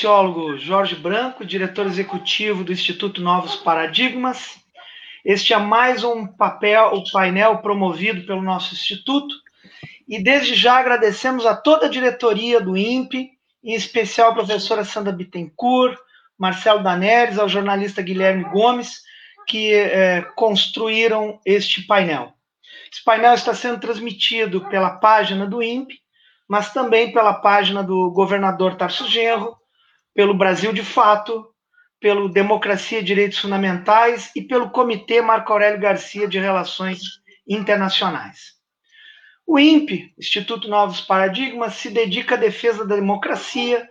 sociólogo Jorge Branco, diretor executivo do Instituto Novos Paradigmas. Este é mais um papel, o painel promovido pelo nosso instituto. E desde já agradecemos a toda a diretoria do INPE, em especial a professora Sandra Bittencourt, Marcelo Daneres, ao jornalista Guilherme Gomes, que é, construíram este painel. Esse painel está sendo transmitido pela página do INPE, mas também pela página do governador Tarso Genro, pelo Brasil de Fato, pelo Democracia e Direitos Fundamentais e pelo Comitê Marco Aurélio Garcia de Relações Internacionais. O INPE, Instituto Novos Paradigmas, se dedica à defesa da democracia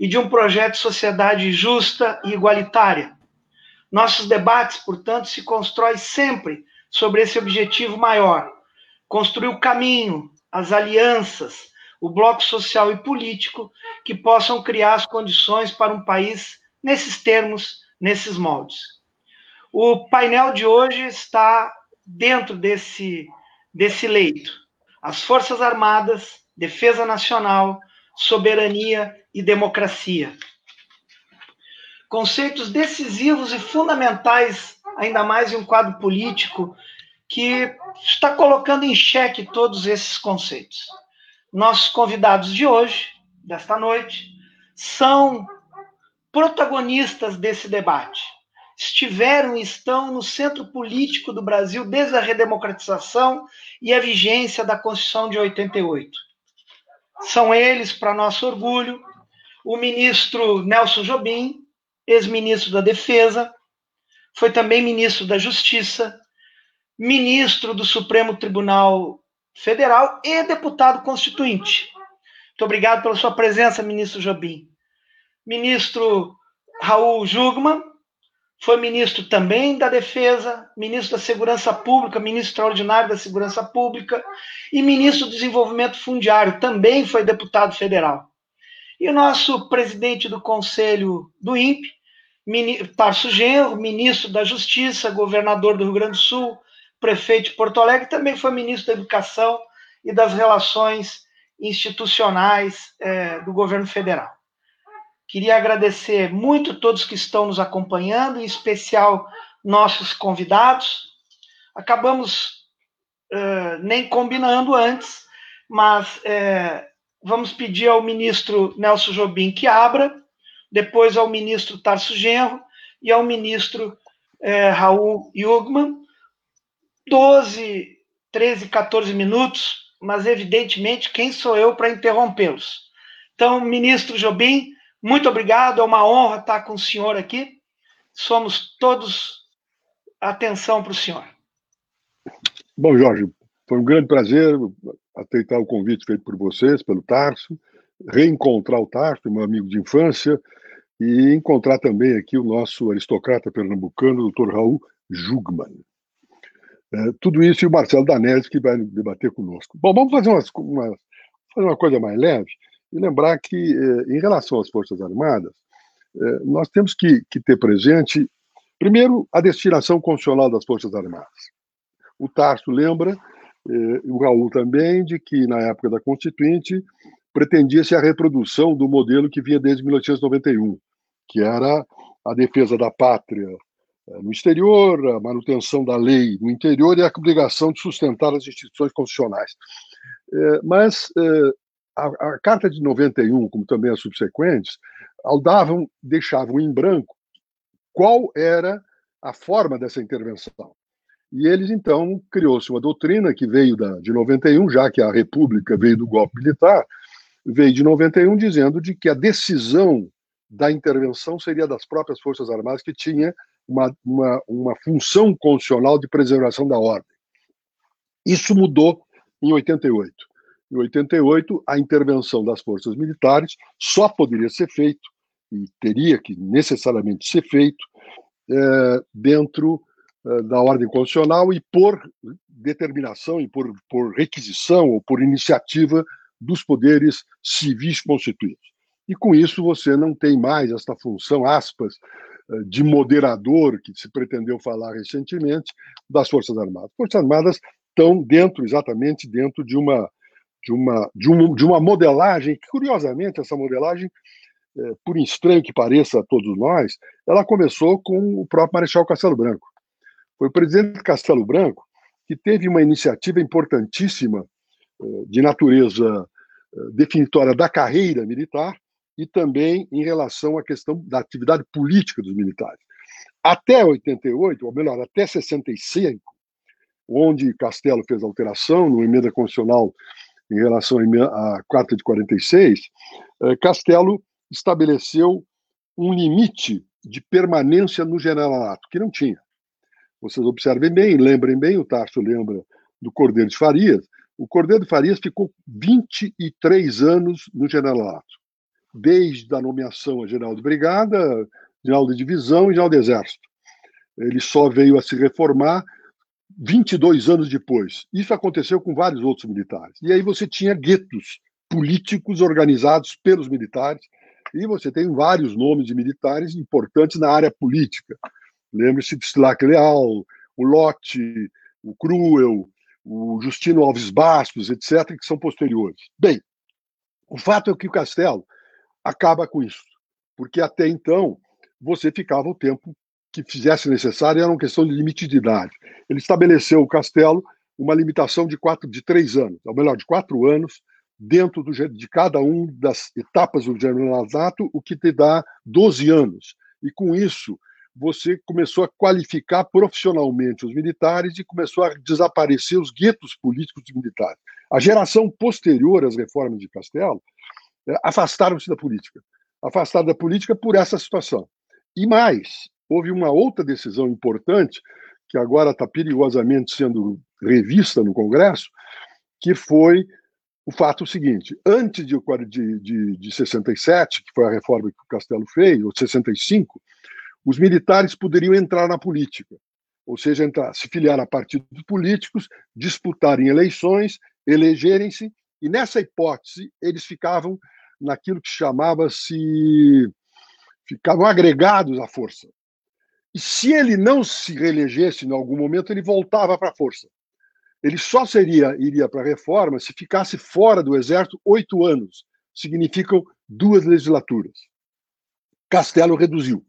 e de um projeto de sociedade justa e igualitária. Nossos debates, portanto, se constroem sempre sobre esse objetivo maior: construir o caminho, as alianças, o bloco social e político que possam criar as condições para um país nesses termos, nesses moldes. O painel de hoje está dentro desse, desse leito. As Forças Armadas, Defesa Nacional, Soberania e Democracia. Conceitos decisivos e fundamentais, ainda mais em um quadro político que está colocando em xeque todos esses conceitos. Nossos convidados de hoje, desta noite, são protagonistas desse debate. Estiveram e estão no centro político do Brasil desde a redemocratização e a vigência da Constituição de 88. São eles, para nosso orgulho, o ministro Nelson Jobim, ex-ministro da Defesa, foi também ministro da Justiça, ministro do Supremo Tribunal Federal e deputado constituinte. Muito obrigado pela sua presença, ministro Jobim. Ministro Raul Jugman, foi ministro também da Defesa, ministro da Segurança Pública, ministro extraordinário da Segurança Pública e ministro do Desenvolvimento Fundiário, também foi deputado federal. E o nosso presidente do Conselho do INPE, Tarso Genro, ministro da Justiça, governador do Rio Grande do Sul, prefeito de Porto Alegre, também foi ministro da Educação e das Relações Institucionais é, do governo federal. Queria agradecer muito a todos que estão nos acompanhando, em especial nossos convidados. Acabamos uh, nem combinando antes, mas uh, vamos pedir ao ministro Nelson Jobim que abra, depois ao ministro Tarso Genro e ao ministro uh, Raul Jugman. 12, 13, 14 minutos, mas evidentemente quem sou eu para interrompê-los? Então, ministro Jobim, muito obrigado, é uma honra estar com o senhor aqui. Somos todos atenção para o senhor. Bom, Jorge, foi um grande prazer aceitar o convite feito por vocês, pelo Tarso, reencontrar o Tarso, meu amigo de infância, e encontrar também aqui o nosso aristocrata pernambucano, doutor Raul Jugman. É, tudo isso e o Marcelo Danese, que vai debater conosco. Bom, vamos fazer, umas, uma, fazer uma coisa mais leve e lembrar que, é, em relação às Forças Armadas, é, nós temos que, que ter presente, primeiro, a destinação constitucional das Forças Armadas. O Tarso lembra, o Raul também, de que, na época da Constituinte, pretendia-se a reprodução do modelo que vinha desde 1991, que era a defesa da pátria no exterior, a manutenção da lei no interior e a obrigação de sustentar as instituições constitucionais. É, mas é, a, a Carta de 91, como também as subsequentes, davam, deixavam em branco qual era a forma dessa intervenção. E eles, então, criou-se uma doutrina que veio da, de 91, já que a República veio do golpe militar, veio de 91 dizendo de que a decisão da intervenção seria das próprias Forças Armadas, que tinha uma, uma, uma função constitucional de preservação da ordem. Isso mudou em 88. Em 88, a intervenção das forças militares só poderia ser feito, e teria que necessariamente ser feito, é, dentro é, da ordem constitucional e por determinação e por, por requisição ou por iniciativa dos poderes civis constituídos. E com isso você não tem mais esta função, aspas, de moderador que se pretendeu falar recentemente das Forças Armadas. As Forças Armadas estão dentro, exatamente dentro de uma de uma de, de uma modelagem que, curiosamente, essa modelagem é, por estranho que pareça a todos nós, ela começou com o próprio Marechal Castelo Branco. Foi o presidente Castelo Branco que teve uma iniciativa importantíssima é, de natureza definitória da carreira militar e também em relação à questão da atividade política dos militares. Até 88, ou melhor, até 65, onde Castelo fez alteração no emenda constitucional em relação à Carta de 46, Castelo estabeleceu um limite de permanência no generalato, que não tinha. Vocês observem bem, lembrem bem, o Tarso lembra do Cordeiro de Farias. O Cordeiro de Farias ficou 23 anos no generalato, desde a nomeação a general de brigada, general de divisão e general de exército. Ele só veio a se reformar 22 anos depois. Isso aconteceu com vários outros militares. E aí você tinha guetos políticos organizados pelos militares e você tem vários nomes de militares importantes na área política. Lembre-se de Stilac Leal, o Lotte, o Cruel, o Justino Alves Bastos, etc., que são posteriores. Bem, o fato é que o Castelo acaba com isso, porque até então você ficava o tempo que fizesse necessário, era uma questão de limite de idade. Ele estabeleceu o Castelo uma limitação de quatro, de três anos, ou melhor, de quatro anos, dentro do, de cada uma das etapas do generalato, o que te dá 12 anos. E com isso, você começou a qualificar profissionalmente os militares e começou a desaparecer os guetos políticos militares. A geração posterior às reformas de Castelo afastaram-se da política. Afastaram da política por essa situação. E mais, houve uma outra decisão importante, que agora está perigosamente sendo revista no Congresso, que foi o fato seguinte: antes de, de, de, de 67, que foi a reforma que o Castelo fez, ou 65, os militares poderiam entrar na política, ou seja, entrar, se filiar a partidos políticos, disputarem eleições, elegerem-se, e nessa hipótese eles ficavam naquilo que chamava-se. ficavam agregados à força. E se ele não se reelegesse em algum momento, ele voltava para a força ele só seria iria para a reforma se ficasse fora do exército oito anos. Significam duas legislaturas. Castelo reduziu.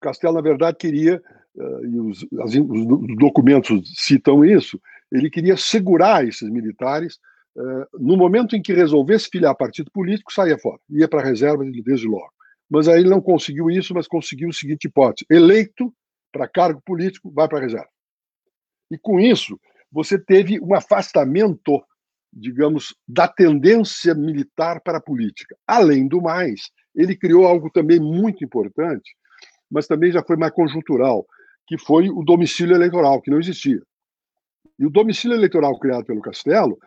Castelo, na verdade, queria, uh, e os, os, documentos citam isso, ele queria segurar esses militares. Uh, no momento em que resolvesse filiar partido político, saía fora, ia para a reserva desde logo. Mas aí ele não conseguiu isso, mas conseguiu a seguinte hipótese: eleito para cargo político, vai para a reserva. E com isso, você teve um afastamento, digamos, da tendência militar para a política. Além do mais, ele criou algo também muito importante, mas também já foi mais conjuntural, que foi o domicílio eleitoral, que não existia. E o domicílio eleitoral criado pelo Castelo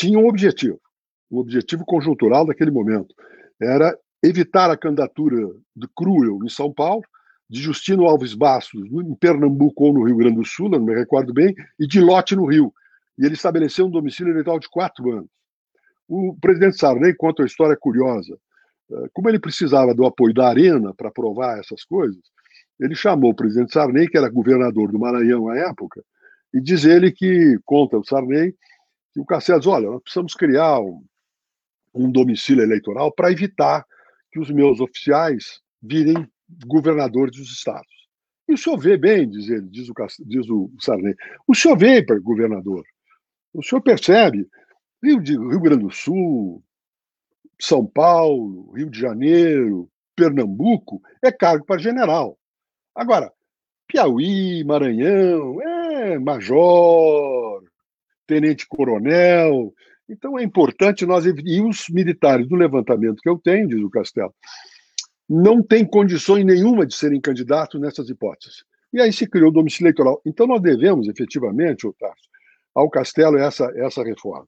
tinha um objetivo, um objetivo conjuntural daquele momento. Era evitar a candidatura de Cruel em São Paulo de Justino Alves Bastos, em Pernambuco ou no Rio Grande do Sul, não me recordo bem, e de Lote no Rio. E ele estabeleceu um domicílio eleitoral de quatro anos. O presidente Sarney conta uma história curiosa. Eh, como ele precisava do apoio da Arena para aprovar essas coisas, ele chamou o presidente Sarney, que era governador do Maranhão à época, e diz ele que, conta o Sarney, que o diz, olha, nós precisamos criar um, um domicílio eleitoral para evitar que os meus oficiais virem governadores dos estados. E o senhor vê bem, diz ele, diz o, diz o Sarney, o senhor vê para governador. O senhor percebe, Rio, de, Rio Grande do Sul, São Paulo, Rio de Janeiro, Pernambuco, é cargo para general. Agora, Piauí, Maranhão, é major, tenente-coronel. Então é importante nós. E os militares do levantamento que eu tenho, diz o Castelo, não tem condições nenhuma de serem candidatos nessas hipóteses. E aí se criou o domicílio eleitoral. Então nós devemos, efetivamente, Otávio, ao Castelo essa, essa reforma.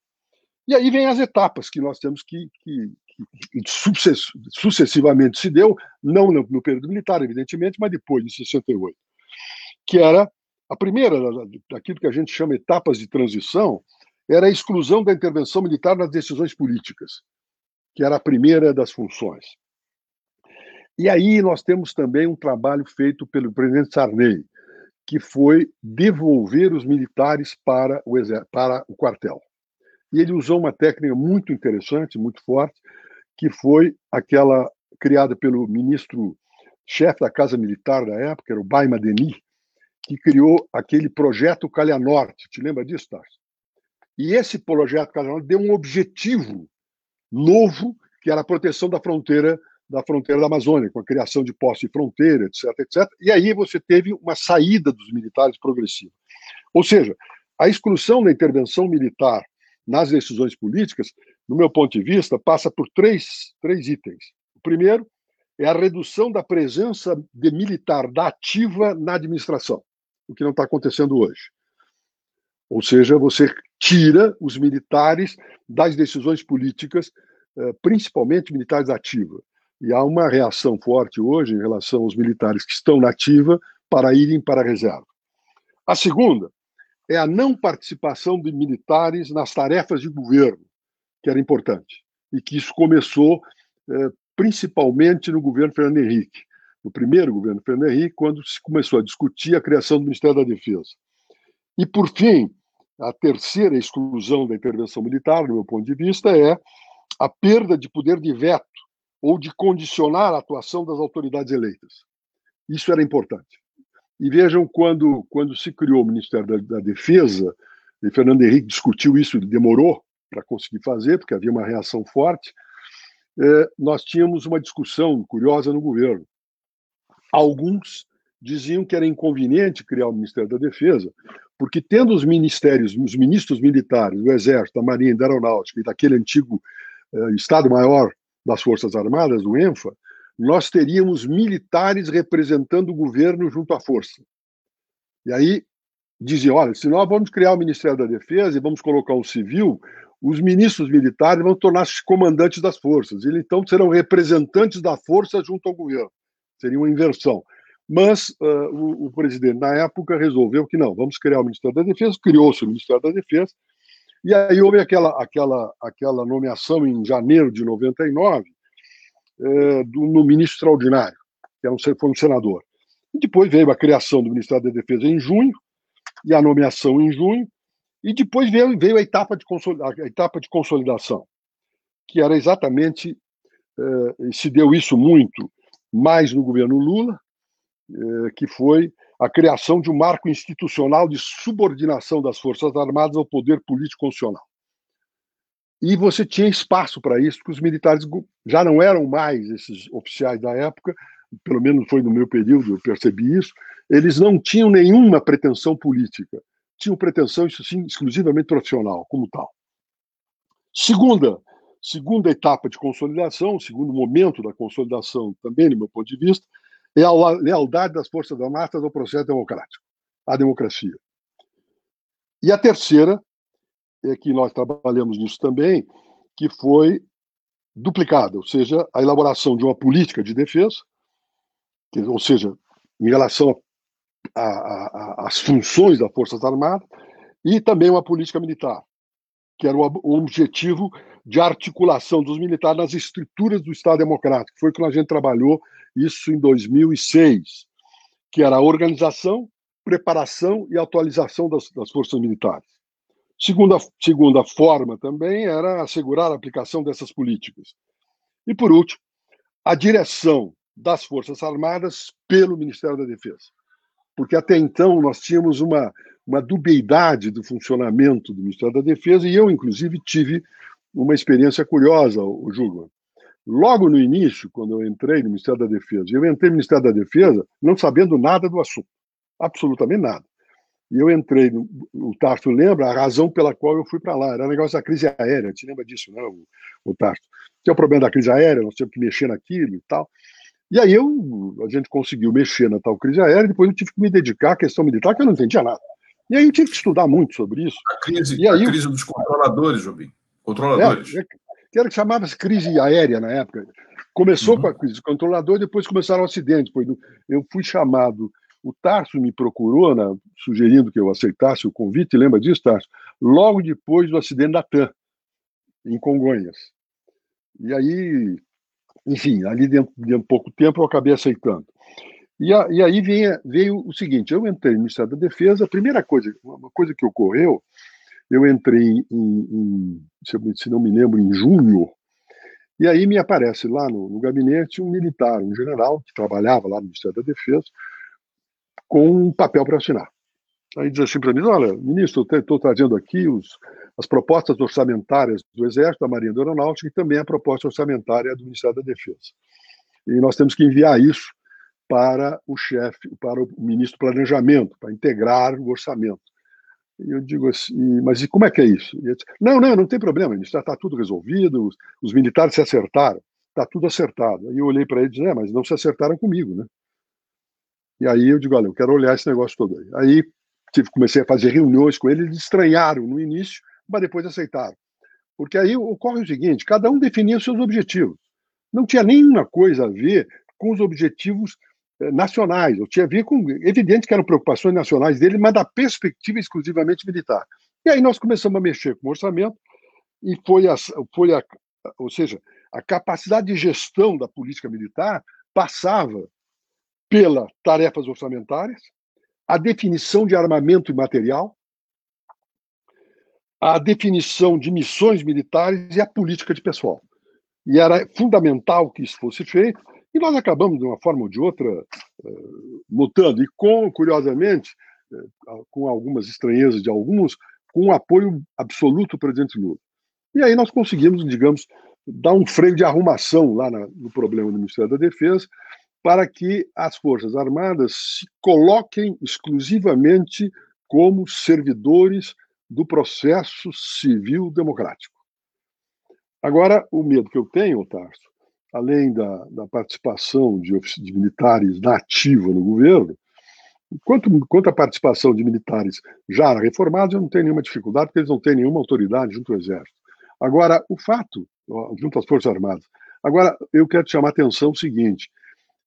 E aí vem as etapas que nós temos que, que, que sucessivamente se deu, não no, no, período militar, evidentemente, mas depois, de 68, que era a primeira daquilo que a gente chama etapas de transição, era a exclusão da intervenção militar nas decisões políticas, que era a primeira das funções. E aí nós temos também um trabalho feito pelo presidente Sarney, que foi devolver os militares para o, para o quartel. E ele usou uma técnica muito interessante, muito forte, que foi aquela criada pelo ministro chefe da Casa Militar da época, era o Baima Denis, que criou aquele projeto Calha Norte. Te lembra disso, Tarso? E esse projeto Calha Norte deu um objetivo novo, que era a proteção da fronteira da fronteira da Amazônia, com a criação de postos de fronteira, etc, etc. E aí você teve uma saída dos militares progressiva. Ou seja, a exclusão da intervenção militar nas decisões políticas, no meu ponto de vista, passa por três, três itens. O primeiro é a redução da presença de militar da ativa na administração, o que não está acontecendo hoje. Ou seja, você tira os militares das decisões políticas, eh, principalmente militares da ativa. E há uma reação forte hoje em relação aos militares que estão na ativa para irem para a reserva. A segunda é a não participação de militares nas tarefas de governo, que era importante, e que isso começou eh, principalmente no governo Fernando Henrique, no primeiro governo Fernando Henrique, quando se começou a discutir a criação do Ministério da Defesa. E, por fim, a terceira exclusão da intervenção militar, do meu ponto de vista, é a perda de poder de veto ou de condicionar a atuação das autoridades eleitas. Isso era importante. E vejam, quando, quando se criou o Ministério da, da Defesa, e Fernando Henrique discutiu isso, ele demorou para conseguir fazer, porque havia uma reação forte, é, nós tínhamos uma discussão curiosa no governo. Alguns diziam que era inconveniente criar o Ministério da Defesa, porque tendo os ministérios, os ministros militares, do Exército, da Marinha, da Aeronáutica e daquele antigo eh, Estado-Maior das Forças Armadas, o ENFA, nós teríamos militares representando o governo junto à força. E aí dizia, olha, se nós vamos criar o Ministério da Defesa e vamos colocar um civil, os ministros militares vão tornar-se comandantes das forças. Eles então serão representantes da força junto ao governo. Seria uma inversão. Mas uh, o, o, presidente, na época, resolveu que não, vamos criar o Ministério da Defesa, criou-se o Ministério da Defesa, e aí houve aquela, aquela, aquela nomeação em janeiro de 99 eh, do, no ministro extraordinário, que era um, foi um senador. E depois veio a criação do Ministério da Defesa em junho, e a nomeação em junho, e depois veio, veio a, etapa de a etapa de consolidação, que era exatamente, eh, se deu isso muito mais no governo Lula, eh, que foi a criação de um marco institucional de subordinação das Forças Armadas ao poder político constitucional. E você tinha espaço para isso, porque os militares já não eram mais esses oficiais da época, pelo menos foi no meu período, eu percebi isso, eles não tinham nenhuma pretensão política, tinham pretensão, isso sim, exclusivamente profissional, como tal. Segunda, segunda etapa de consolidação, segundo momento da consolidação, também, do meu ponto de vista, é a lealdade das Forças Armadas ao processo democrático, à democracia. E a terceira, é que nós trabalhamos nisso também, que foi duplicada, ou seja, a elaboração de uma política de defesa, que, ou seja, em relação às funções das Forças Armadas, e também uma política militar, que era o, objetivo de articulação dos militares nas estruturas do Estado Democrático. Foi quando a gente trabalhou isso em 2006, que era a organização, preparação e atualização das, das forças militares. Segunda, segunda forma também era assegurar a aplicação dessas políticas. E, por último, a direção das Forças Armadas pelo Ministério da Defesa. Porque até então nós tínhamos uma, uma dubiedade do funcionamento do Ministério da Defesa, e eu, inclusive, tive uma experiência curiosa, o Júlio. Logo no início, quando eu entrei no Ministério da Defesa, eu entrei no Ministério da Defesa não sabendo nada do assunto, absolutamente nada. E eu entrei, no, o Tarso lembra a razão pela qual eu fui para lá, era o negócio da crise aérea, te lembra disso, né, o, o Tarso? Tinha o problema da crise aérea, nós tínhamos que mexer naquilo e tal. E aí eu, a gente conseguiu mexer na tal crise aérea, depois eu tive que me dedicar à questão militar, que eu não entendia nada. E aí eu tive que estudar muito sobre isso. A crise, e aí, a crise dos controladores, Jobim. Controladores. É, que era que chamava-se crise aérea na época. Começou uhum. com a crise do controlador, depois começaram acidentes. Eu fui chamado, o Tarso me procurou, né, sugerindo que eu aceitasse o convite, lembra disso, Tarso? Logo depois do acidente da TAM, em Congonhas. E aí, enfim, ali dentro de pouco tempo eu acabei aceitando. E, a, e aí veio, veio o seguinte: eu entrei no Ministério da Defesa, a primeira coisa, uma coisa que ocorreu eu entrei em, em se, não me lembro, em junho, E aí me aparece lá no, no gabinete um militar, um general, que trabalhava lá no Ministério da Defesa, com um papel para assinar. Aí diz assim para mim: olha, ministro, estou trazendo aqui os, as propostas orçamentárias do Exército, da Marinha da Aeronáutica e também a proposta orçamentária do Ministério da Defesa. E nós temos que enviar isso para o chefe, para o ministro do Planejamento, para integrar o orçamento. E eu digo assim, mas e como é que é isso? Disse, não, não, não tem problema, ministro, está tudo resolvido, os, os, militares se acertaram, está tudo acertado. Aí eu olhei para ele e disse, é, mas não se acertaram comigo, né? E aí eu digo, olha, eu quero olhar esse negócio todo aí. Aí tive, comecei a fazer reuniões com ele, eles estranharam no início, mas depois aceitaram. Porque aí ocorre o seguinte: cada um definia os seus objetivos. Não tinha nenhuma coisa a ver com os objetivos nacionais. Eu tinha ver com. Evidente que eram preocupações nacionais dele, mas da perspectiva exclusivamente militar. E aí nós começamos a mexer com o orçamento, e foi a, foi a. Ou seja, a capacidade de gestão da política militar passava pela tarefas orçamentárias, a definição de armamento e material, a definição de missões militares e a política de pessoal. E era fundamental que isso fosse feito, e nós acabamos, de uma forma ou de outra, lutando, eh, e com, curiosamente, eh, com algumas estranhezas de alguns, com um apoio absoluto do presidente Lula. E aí nós conseguimos, digamos, dar um freio de arrumação lá no problema do Ministério da Defesa, para que as Forças Armadas se coloquem exclusivamente como servidores do processo civil democrático. Agora, o medo que eu tenho, Tarso, além da, da participação de, de, militares na ativa no governo, quanto, quanto à participação de militares já reformados, eu não tenho nenhuma dificuldade, porque eles não têm nenhuma autoridade junto ao Exército. Agora, o fato, junto às Forças Armadas. Agora, eu quero chamar a atenção o seguinte: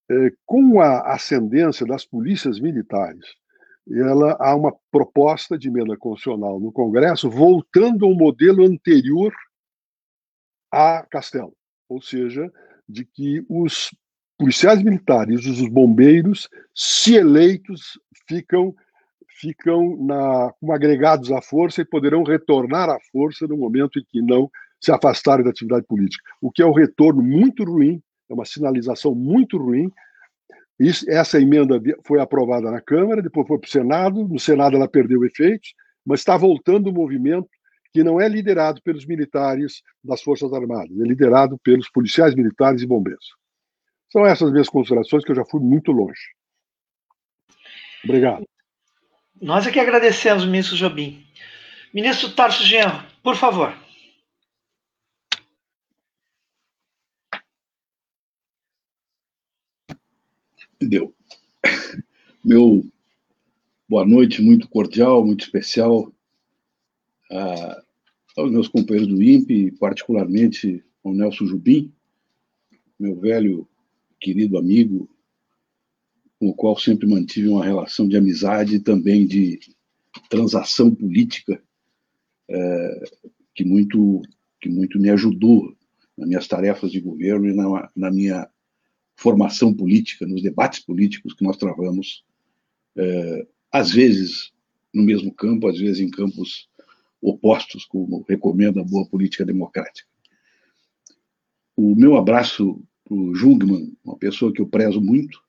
é, com a ascendência das polícias militares, ela há uma proposta de emenda constitucional no Congresso voltando ao modelo anterior a Castelo, ou seja, de que os policiais militares, os bombeiros, se eleitos, ficam ficam na, agregados à força e poderão retornar à força no momento em que não se afastarem da atividade política, o que é um retorno muito ruim, é uma sinalização muito ruim. Isso, essa emenda foi aprovada na Câmara, depois foi para o Senado, no Senado ela perdeu efeitos, mas está voltando o movimento que não é liderado pelos militares das Forças Armadas, é liderado pelos policiais militares e bombeiros. São essas minhas considerações que eu já fui muito longe. Obrigado. Nós é que agradecemos, ministro Jobim. Ministro Tarso Genro, por favor. Deu. Meu boa noite, muito cordial, muito especial a, aos meus companheiros do INPE, particularmente ao Nelson Jubim, meu velho querido amigo, com o qual sempre mantive uma relação de amizade e também de transação política, é, que, muito, que muito me ajudou nas minhas tarefas de governo e na, na minha formação política, nos debates políticos que nós travamos, é, às vezes no mesmo campo, às vezes em campos opostos, como recomenda a boa política democrática. O meu abraço para o Jungmann, uma pessoa que eu prezo muito,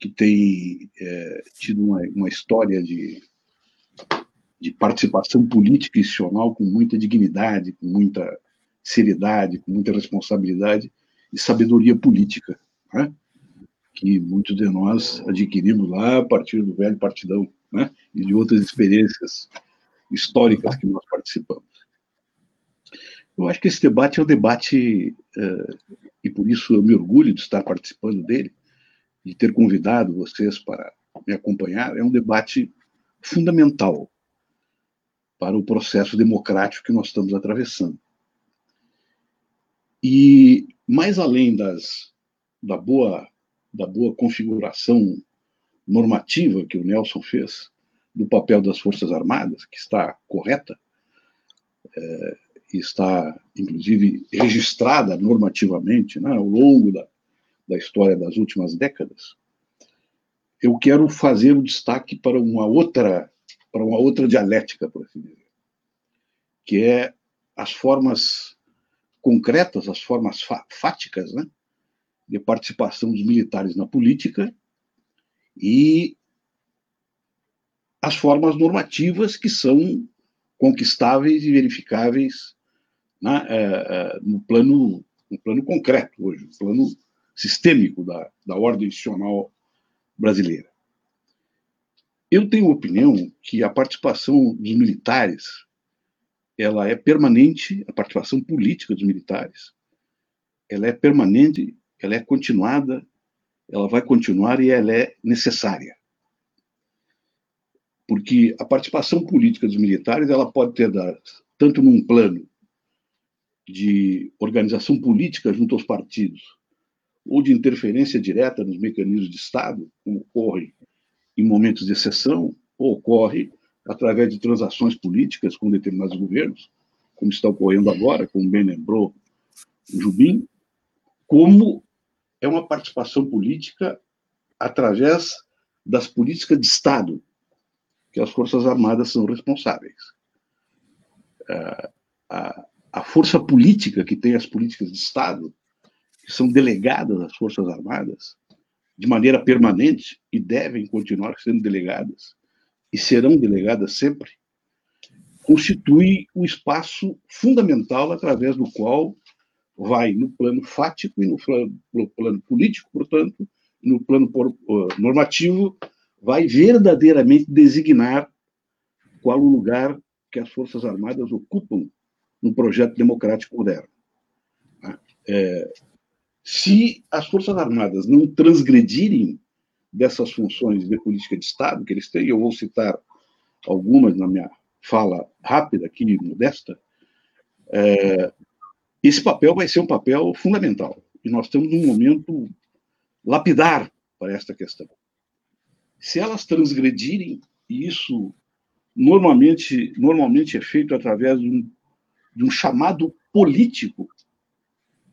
que tem é, tido uma, uma história de, de participação política e institucional com muita dignidade, com muita seriedade, com muita responsabilidade, e sabedoria política, né? que muitos de nós adquirimos lá a partir do velho partidão né? e de outras experiências históricas que nós participamos. Eu acho que esse debate é um debate, uh, e por isso eu me orgulho de estar participando dele, de ter convidado vocês para me acompanhar, é um debate fundamental para o processo democrático que nós estamos atravessando. E mais além das, da, boa, da boa configuração normativa que o Nelson fez do papel das Forças Armadas, que está correta, é, está, inclusive, registrada normativamente né, ao longo da, da história das últimas décadas, eu quero fazer um destaque para uma outra para uma outra dialética, por assim dizer, que é as formas concretas, as formas fáticas, né, de participação dos militares na política e as formas normativas que são conquistáveis e verificáveis né, é, é, no, plano, no plano concreto hoje, no plano sistêmico da, da ordem institucional brasileira. Eu tenho opinião que a participação dos militares ela é permanente, a participação política dos militares, ela é permanente, ela é continuada, ela vai continuar e ela é necessária. Porque a participação política dos militares, ela pode ter tanto num plano de organização política junto aos partidos, ou de interferência direta nos mecanismos de Estado, como ocorre em momentos de exceção, ou ocorre através de transações políticas com determinados governos, como está ocorrendo agora, como bem lembrou o Jubim, como é uma participação política através das políticas de Estado, que as Forças Armadas são responsáveis. É, a, a força política que tem as políticas de Estado, que são delegadas às Forças Armadas, de maneira permanente, e devem continuar sendo delegadas, e serão delegadas sempre, constitui o espaço fundamental através do qual vai no plano fático e no plano, no plano político, portanto, no plano normativo, vai verdadeiramente designar qual o lugar que as Forças Armadas ocupam no projeto democrático moderno. É, se as Forças Armadas não transgredirem dessas funções de política de Estado que eles têm, eu vou citar algumas na minha fala rápida aqui, modesta, é, esse papel vai ser um papel fundamental. E nós estamos num momento lapidar para esta questão. Se elas transgredirem, e isso normalmente, normalmente é feito através de um, de um chamado político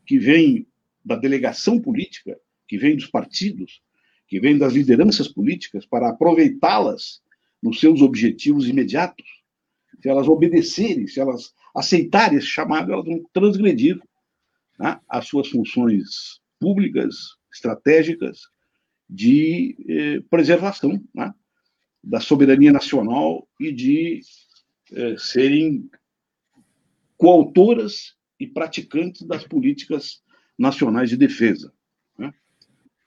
que vem da delegação política, que vem dos partidos, que vem das lideranças políticas para aproveitá-las nos seus objetivos imediatos, se elas obedecerem, se elas aceitarem esse chamado, elas vão transgredir né, as suas funções públicas, estratégicas, de eh, preservação né, da soberania nacional e de eh, serem coautoras e praticantes das políticas nacionais de defesa. Né.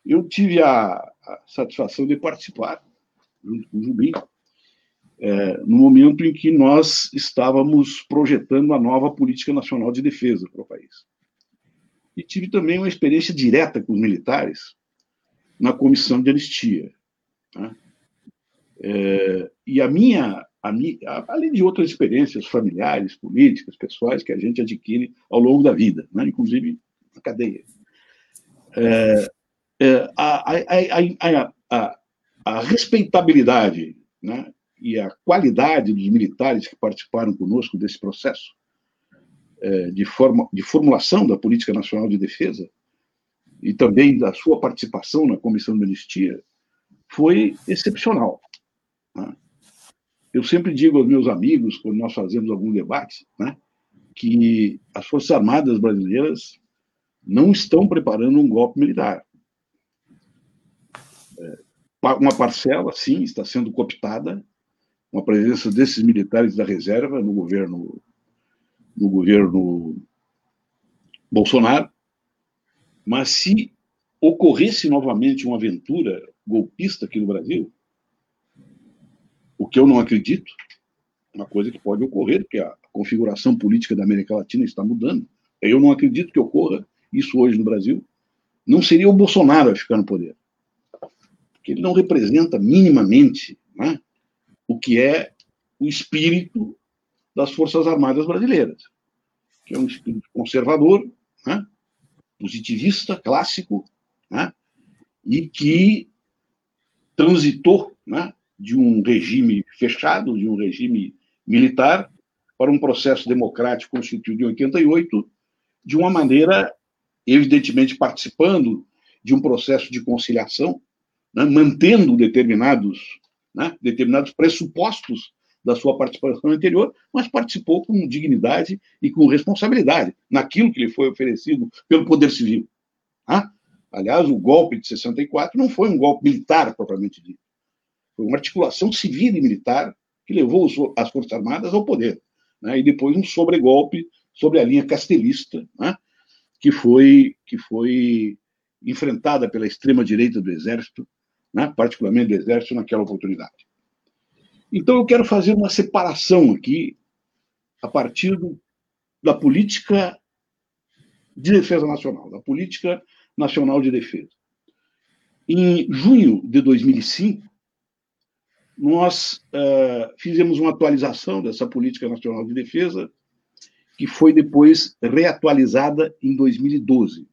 Eu tive a, a satisfação de participar, junto com o Jubim, é, no momento em que nós estávamos projetando a nova política nacional de defesa para o país. E tive também uma experiência direta com os militares na comissão de anistia. Né? É, e a minha, a minha, além de outras experiências familiares, políticas, pessoais que a gente adquire ao longo da vida, né? inclusive na cadeia. É, é, a, a, a, a, respeitabilidade né, e a qualidade dos militares que participaram conosco desse processo é, de, forma, de formulação da Política Nacional de Defesa e também da sua participação na Comissão de Anistia foi excepcional. Né? Eu sempre digo aos meus amigos, quando nós fazemos algum debate, né, que as Forças Armadas brasileiras não estão preparando um golpe militar. É, uma parcela, sim, está sendo cooptada, com a presença desses militares da reserva no governo, no governo Bolsonaro, mas se ocorresse novamente uma aventura golpista aqui no Brasil, o que eu não acredito, uma coisa que pode ocorrer, porque a configuração política da América Latina está mudando. Eu não acredito que ocorra isso hoje no Brasil. Não seria o Bolsonaro a ficar no poder que ele não representa minimamente né, o que é o espírito das Forças Armadas brasileiras, que é um espírito conservador, né, positivista, clássico, né, e que transitou né, de um regime fechado, de um regime militar, para um processo democrático constituído em 88, de uma maneira, evidentemente, participando de um processo de conciliação né, mantendo determinados, né, determinados pressupostos da sua participação anterior, mas participou com dignidade e com responsabilidade naquilo que lhe foi oferecido pelo Poder Civil. Ah? Aliás, o golpe de 64 não foi um golpe militar propriamente dito. Foi uma articulação civil e militar que levou as Forças Armadas ao poder. Né? E depois um sobregolpe sobre a linha castelista, né? que, foi, que foi enfrentada pela extrema-direita do Exército, né? particularmente do Exército, naquela oportunidade. Então, eu quero fazer uma separação aqui, a partir do, da política de defesa nacional, da política nacional de defesa. Em junho de 2005, nós uh, fizemos uma atualização dessa política nacional de defesa, que foi depois reatualizada em 2012.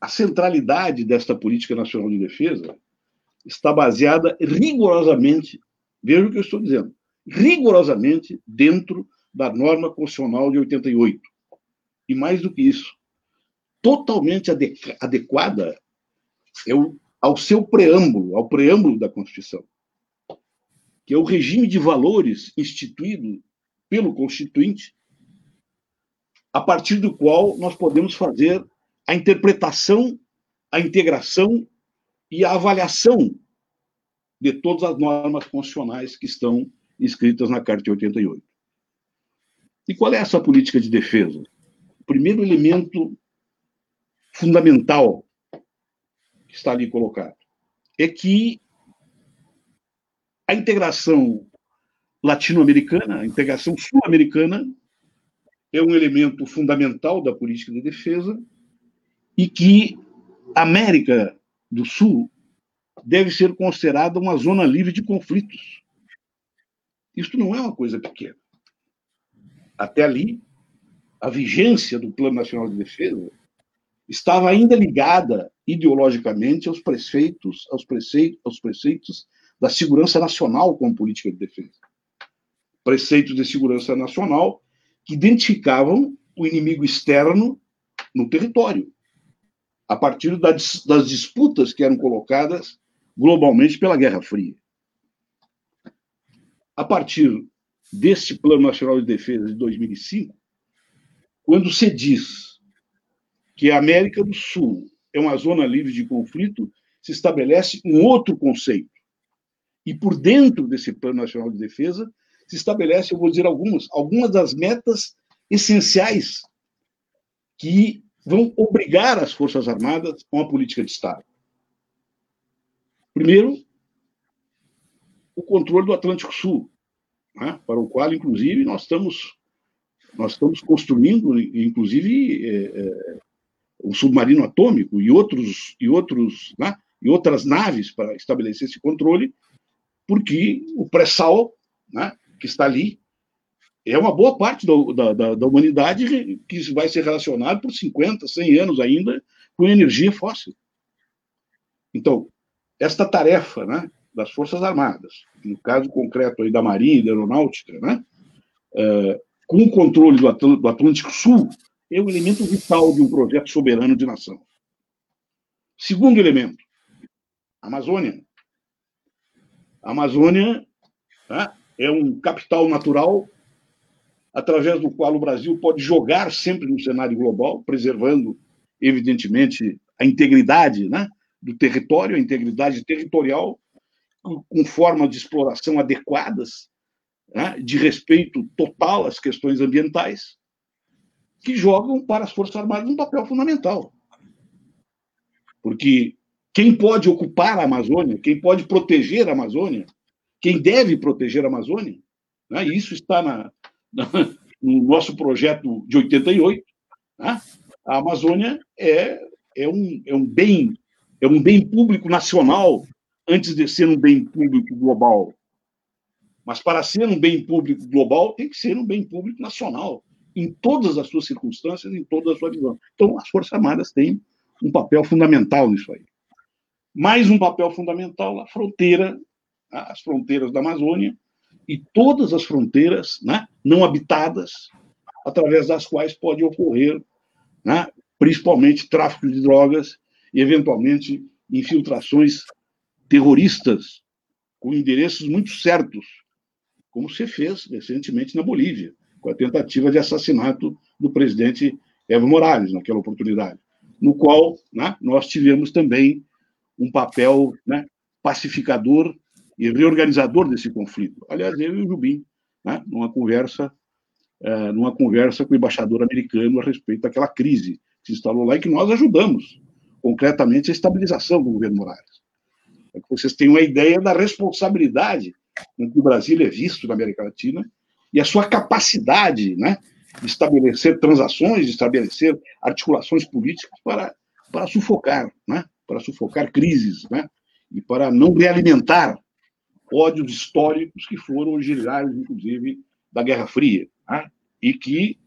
A centralidade desta política nacional de defesa está baseada rigorosamente, veja o que eu estou dizendo, rigorosamente dentro da norma constitucional de 88. E mais do que isso, totalmente adequada ao seu preâmbulo, ao preâmbulo da Constituição, que é o regime de valores instituído pelo Constituinte, a partir do qual nós podemos fazer a interpretação, a integração e a avaliação de todas as normas constitucionais que estão escritas na Carta de 88. E qual é essa política de defesa? O primeiro elemento fundamental que está ali colocado é que a integração latino-americana, a integração sul-americana, é um elemento fundamental da política de defesa e que a América do Sul deve ser considerada uma zona livre de conflitos. Isso não é uma coisa pequena. Até ali, a vigência do Plano Nacional de Defesa estava ainda ligada ideologicamente aos preceitos, aos preceitos, aos preceitos da segurança nacional como política de defesa. Preceitos de segurança nacional que identificavam o inimigo externo no território a partir das, disputas que eram colocadas globalmente pela Guerra Fria. A partir desse Plano Nacional de Defesa de 2005, quando se diz que a América do Sul é uma zona livre de conflito, se estabelece um outro conceito. E por dentro desse Plano Nacional de Defesa se estabelece, eu vou dizer algumas, algumas das metas essenciais que vão obrigar as Forças Armadas a uma política de Estado. Primeiro, o controle do Atlântico Sul, né, para o qual, inclusive, nós estamos, nós estamos construindo, inclusive, é, é, um submarino atômico e outros, e outros, né, e outras naves para estabelecer esse controle, porque o pré-sal, né, que está ali, é uma boa parte do, da, da, da, humanidade que vai ser relacionado por 50, 100 anos ainda com energia fóssil. Então, esta tarefa né, das Forças Armadas, no caso concreto aí da Marinha e da Aeronáutica, né, é, com o controle do, Atl do Atlântico Sul, é um elemento vital de um projeto soberano de nação. Segundo elemento, Amazônia. A Amazônia né, é um capital natural através do qual o Brasil pode jogar sempre no cenário global, preservando, evidentemente, a integridade né, do território, a integridade territorial, com formas de exploração adequadas, né, de respeito total às questões ambientais, que jogam para as Forças Armadas um papel fundamental. Porque quem pode ocupar a Amazônia, quem pode proteger a Amazônia, quem deve proteger a Amazônia, né, isso está na, no nosso projeto de 88, né? a Amazônia é, é, um, é um bem é um bem público nacional antes de ser um bem público global. Mas para ser um bem público global, tem que ser um bem público nacional, em todas as suas circunstâncias, em toda a sua visão. Então, as Forças Armadas têm um papel fundamental nisso aí. Mais um papel fundamental, a fronteira, né? as fronteiras da Amazônia, e todas as fronteiras né, não habitadas, através das quais pode ocorrer, né, principalmente tráfico de drogas e, eventualmente, infiltrações terroristas com endereços muito certos como se fez recentemente na Bolívia, com a tentativa de assassinato do presidente Evo Morales, naquela oportunidade, no qual né, nós tivemos também um papel né, pacificador e reorganizador desse conflito. Aliás, eu e o Jubim, né, numa conversa é, numa conversa com o embaixador americano a respeito daquela crise que se instalou lá e que nós ajudamos concretamente a estabilização do governo Morales. Para que vocês tenham uma ideia da responsabilidade com que o Brasil é visto na América Latina e a sua capacidade né, de estabelecer transações, de estabelecer articulações políticas para, para sufocar, né, para sufocar crises né, e para não realimentar ódios históricos que foram originários, inclusive, da Guerra Fria. Né, e que,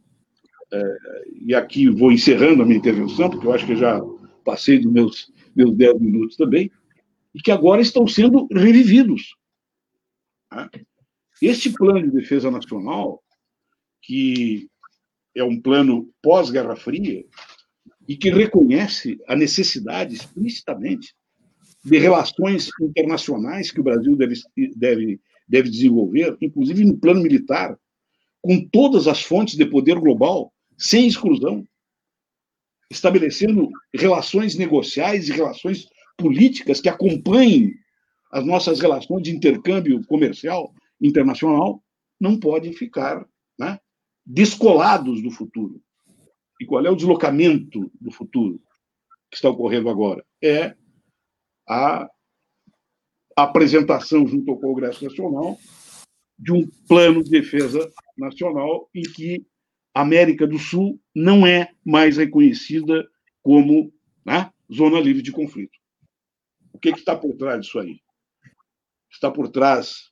é, e aqui vou encerrando a minha intervenção, porque eu acho que já passei dos meus, meus 10 minutos também, e que agora estão sendo revividos. Né? Este plano de defesa nacional, que é um plano pós-Guerra Fria, e que reconhece a necessidade explicitamente de relações internacionais que o Brasil deve, deve, deve desenvolver, inclusive no plano militar, com todas as fontes de poder global, sem exclusão, estabelecendo relações negociais e relações políticas que acompanhem as nossas relações de intercâmbio comercial internacional, não podem ficar né, descolados do futuro. E qual é o deslocamento do futuro que está ocorrendo agora? É a apresentação junto ao Congresso Nacional de um plano de defesa nacional em que a América do Sul não é mais reconhecida como né, zona livre de conflito. O que, que está por trás disso aí? Está por trás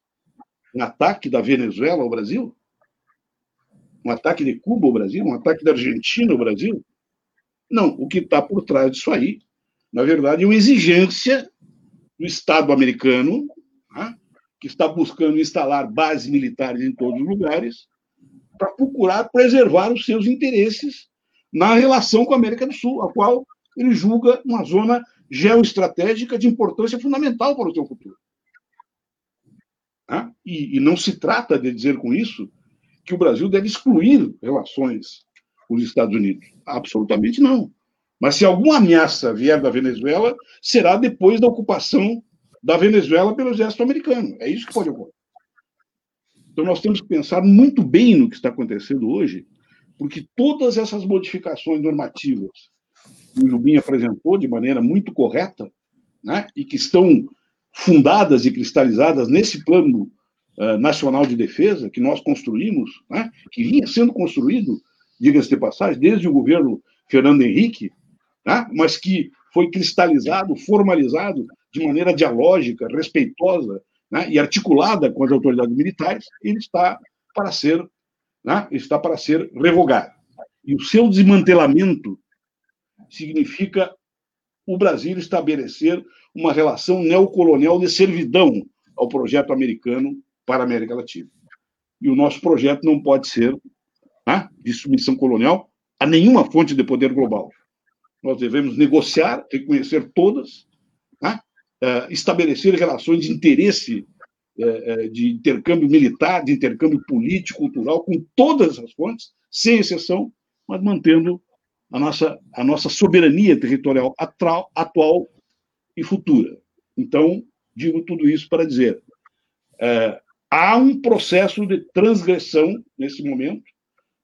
um ataque da Venezuela ao Brasil? Um ataque de Cuba ao Brasil? Um ataque da Argentina ao Brasil? Não, o que está por trás disso aí, na verdade, uma exigência do Estado americano né, que está buscando instalar bases militares em todos os lugares, para procurar preservar os seus interesses na relação com a América do Sul, a qual ele julga uma zona geoestratégica de importância fundamental para o seu futuro. E, e não se trata de dizer com isso que o Brasil deve excluir relações com os Estados Unidos. Absolutamente não. Mas se alguma ameaça vier da Venezuela, será depois da ocupação da Venezuela pelo exército americano. É isso que pode ocorrer. Então, nós temos que pensar muito bem no que está acontecendo hoje, porque todas essas modificações normativas que o Jubim apresentou de maneira muito correta, né, e que estão fundadas e cristalizadas nesse plano uh, nacional de defesa que nós construímos, né, que vinha sendo construído, diga-se de passagem, desde o governo Fernando Henrique, né, mas que foi cristalizado, formalizado de maneira dialógica, respeitosa né, e articulada com as autoridades militares, ele está para ser, né, está para ser revogado. E o seu desmantelamento significa o Brasil estabelecer uma relação neocolonial de servidão ao projeto americano para a América Latina. E o nosso projeto não pode ser né, de submissão colonial a nenhuma fonte de poder global. Nós devemos negociar, reconhecer todas, né, é, estabelecer relações de interesse, é, é, de intercâmbio militar, de intercâmbio político, cultural, com todas as fontes, sem exceção, mas mantendo a nossa, a nossa soberania territorial atual, e futura. Então, digo tudo isso para dizer: é, há um processo de transgressão nesse momento,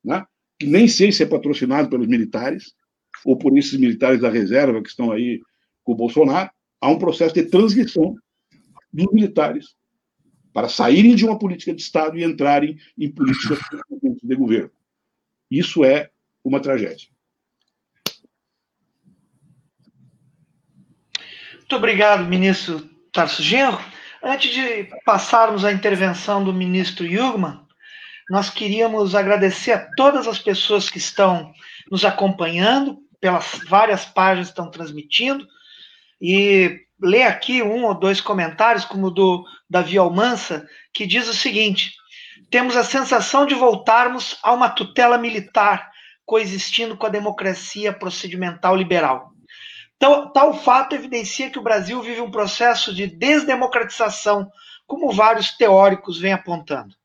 né, que nem sei se é patrocinado pelos militares, ou por esses militares da reserva que estão aí com o Bolsonaro, há um processo de transgressão dos militares para saírem de uma política de Estado e entrarem em políticas de governo. Isso é uma tragédia. Muito obrigado, ministro Tarso Genro. Antes de passarmos à intervenção do ministro Jurgman, nós queríamos agradecer a todas as pessoas que estão nos acompanhando, pelas várias páginas que estão transmitindo, e ler aqui um ou dois comentários, como o do Davi Almança, que diz o seguinte: temos a sensação de voltarmos a uma tutela militar coexistindo com a democracia procedimental liberal. Tal fato evidencia que o Brasil vive um processo de desdemocratização, como vários teóricos vêm apontando.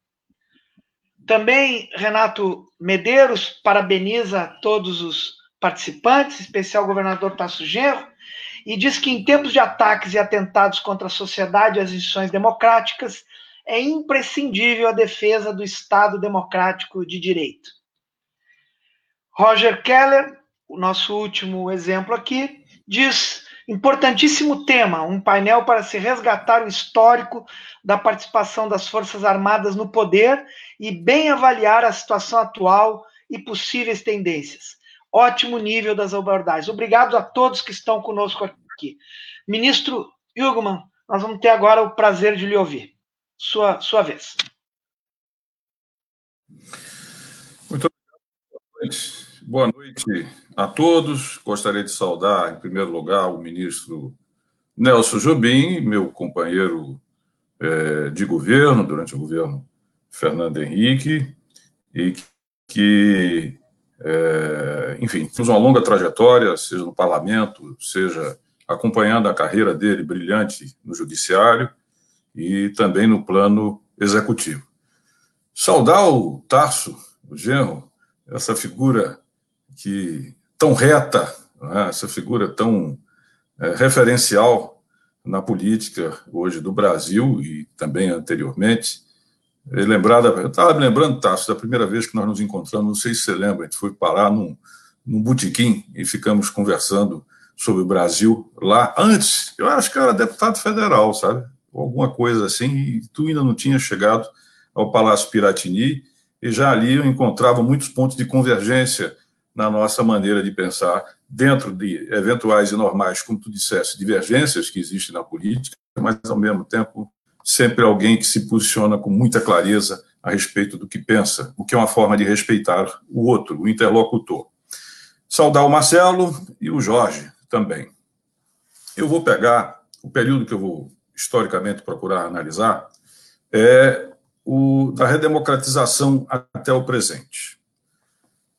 Também Renato Medeiros parabeniza todos os participantes, especial o governador Tasso Genro, e diz que em tempos de ataques e atentados contra a sociedade e as instituições democráticas, é imprescindível a defesa do Estado democrático de direito. Roger Keller, o nosso último exemplo aqui, diz importantíssimo tema, um painel para se resgatar o histórico da participação das Forças Armadas no poder e bem avaliar a situação atual e possíveis tendências. Ótimo nível das abordagens. Obrigado a todos que estão conosco aqui. Ministro Hugoman, nós vamos ter agora o prazer de lhe ouvir. Sua, sua vez. Muito obrigado. Boa noite a todos. Gostaria de saudar, em primeiro lugar, o ministro Nelson Jobim, meu companheiro é, de governo durante o governo Fernando Henrique, e que, é, enfim, temos uma longa trajetória, seja no parlamento, seja acompanhando a carreira dele brilhante no judiciário e também no plano executivo. Saudar o Tarso, o genro, essa figura que tão reta, né, essa figura tão é, referencial na política hoje do Brasil e também anteriormente. Lembrada, eu estava me lembrando, Tasso, da primeira vez que nós nos encontramos, não sei se você lembra, a gente foi parar num, num botequim e ficamos conversando sobre o Brasil lá antes. Eu acho que era deputado federal, sabe? Alguma coisa assim, e tu ainda não tinha chegado ao Palácio Piratini, e já ali eu encontrava muitos pontos de convergência na nossa maneira de pensar, dentro de eventuais e normais, como tu disseste, divergências que existem na política, mas, ao mesmo tempo, sempre alguém que se posiciona com muita clareza a respeito do que pensa, o que é uma forma de respeitar o outro, o interlocutor. Saudar o Marcelo e o Jorge também. Eu vou pegar o período que eu vou historicamente procurar analisar é o da redemocratização até o presente.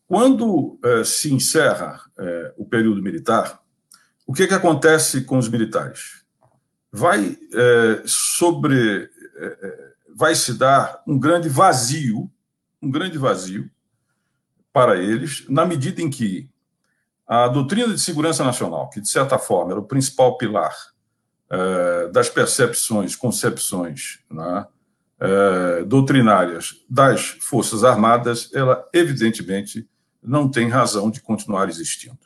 Quando é, se encerra é, o período militar, o que, que acontece com os militares? Vai é, sobre vai se dar um grande vazio, um grande vazio para eles, na medida em que a doutrina de segurança nacional, que de certa forma era o principal pilar das percepções, concepções né, doutrinárias das Forças Armadas, ela evidentemente não tem razão de continuar existindo.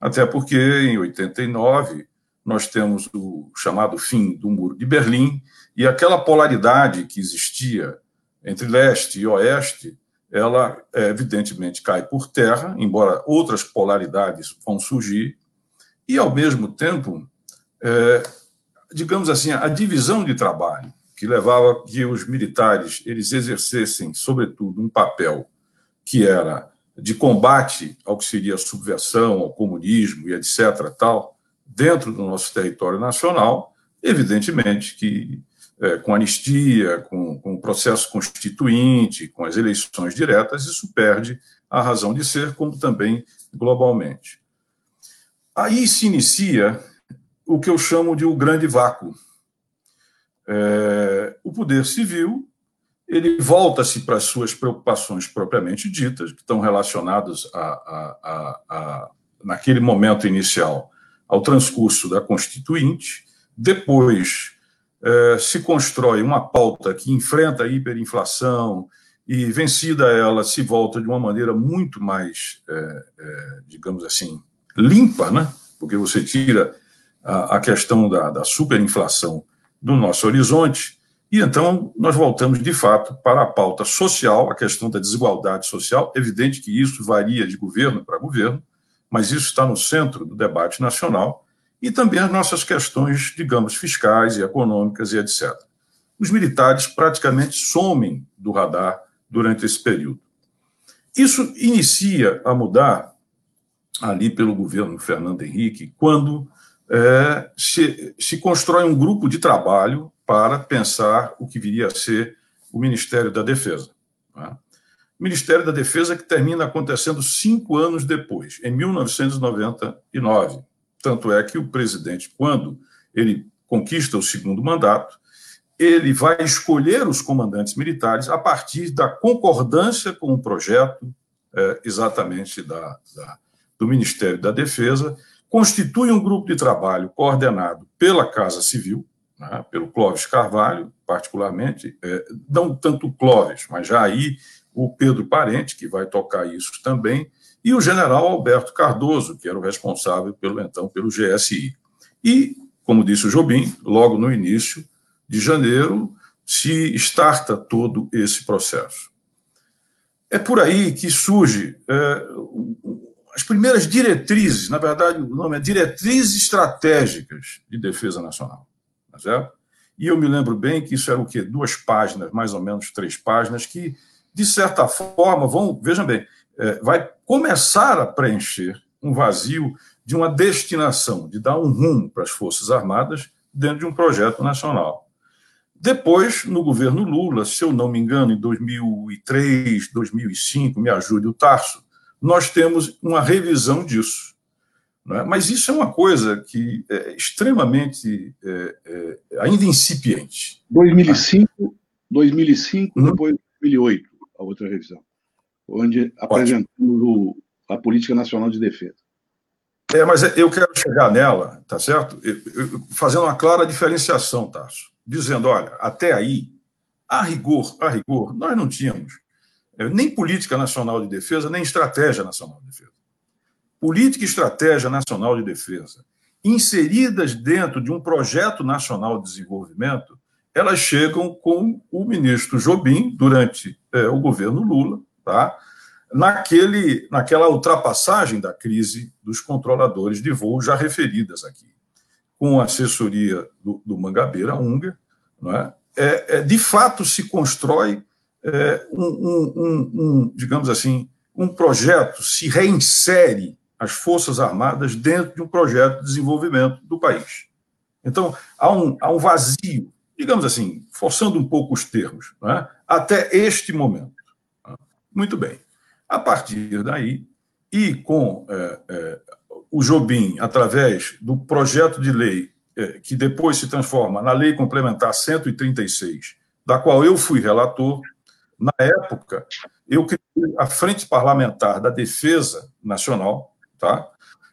Até porque, em 89, nós temos o chamado fim do Muro de Berlim, e aquela polaridade que existia entre leste e oeste, ela evidentemente cai por terra, embora outras polaridades vão surgir, e ao mesmo tempo, é, digamos assim, a divisão de trabalho que levava que os militares eles exercessem, sobretudo, um papel que era de combate ao que seria a subversão, ao comunismo e etc. tal, dentro do nosso território nacional, evidentemente que é, com anistia, com, com o processo constituinte, com as eleições diretas, isso perde a razão de ser, como também globalmente. Aí se inicia o que eu chamo de o grande vácuo. É, o poder civil ele volta-se para as suas preocupações propriamente ditas, que estão relacionadas a, a, a, a, naquele momento inicial ao transcurso da Constituinte, depois eh, se constrói uma pauta que enfrenta a hiperinflação e, vencida ela, se volta de uma maneira muito mais, eh, eh, digamos assim, limpa, né? porque você tira a, a questão da, da superinflação do nosso horizonte e então nós voltamos, de fato, para a pauta social, a questão da desigualdade social. Evidente que isso varia de governo para governo, mas isso está no centro do debate nacional. E também as nossas questões, digamos, fiscais e econômicas e etc. Os militares praticamente somem do radar durante esse período. Isso inicia a mudar ali pelo governo Fernando Henrique, quando é, se, se constrói um grupo de trabalho para pensar o que viria a ser o Ministério da Defesa. Ministério da Defesa que termina acontecendo cinco anos depois, em 1999. Tanto é que o presidente, quando ele conquista o segundo mandato, ele vai escolher os comandantes militares a partir da concordância com o projeto, é, exatamente da, da, do Ministério da Defesa, constitui um grupo de trabalho coordenado pela Casa Civil, né, pelo Clóvis Carvalho, particularmente, é, não tanto Clóvis, mas já aí o Pedro Parente, que vai tocar isso também, e o general Alberto Cardoso, que era o responsável pelo então pelo GSI. E, como disse o Jobim, logo no início de janeiro se starta todo esse processo. É por aí que surge é, as primeiras diretrizes, na verdade, o nome é Diretrizes Estratégicas de Defesa Nacional. Tá certo? E eu me lembro bem que isso era o quê? Duas páginas, mais ou menos três páginas, que, de certa forma, vão, vejam bem, é, vai começar a preencher um vazio de uma destinação, de dar um rumo para as Forças Armadas dentro de um projeto nacional. Depois, no governo Lula, se eu não me engano, em 2003, 2005, me ajude o Tarso, nós temos uma revisão disso. É? Mas isso é uma coisa que é extremamente é, é, ainda incipiente. 2005, 2005 uhum. depois 2008, a outra revisão, onde apresentamos o, a Política Nacional de Defesa. É, mas eu quero chegar nela, tá certo? Eu, eu, fazendo uma clara diferenciação, Tasso, dizendo, olha, até aí, a rigor, a rigor, nós não tínhamos é, nem política nacional de defesa, nem estratégia nacional de defesa política e estratégia nacional de defesa, inseridas dentro de um projeto nacional de desenvolvimento, elas chegam com o ministro Jobim, durante é, o governo Lula, tá? naquele, naquela ultrapassagem da crise dos controladores de voo já referidas aqui, com a assessoria do, do Mangabeira Unga, não é? É, é, de fato se constrói é, um, um, um, um, digamos assim, um projeto, se reinsere as Forças Armadas dentro de um projeto de desenvolvimento do país. Então, há um, há um vazio, digamos assim, forçando um pouco os termos, é? até este momento. Muito bem. A partir daí, e com é, é, o Jobim, através do projeto de lei é, que depois se transforma na Lei Complementar 136, da qual eu fui relator, na época, eu criei a Frente Parlamentar da Defesa Nacional, tá?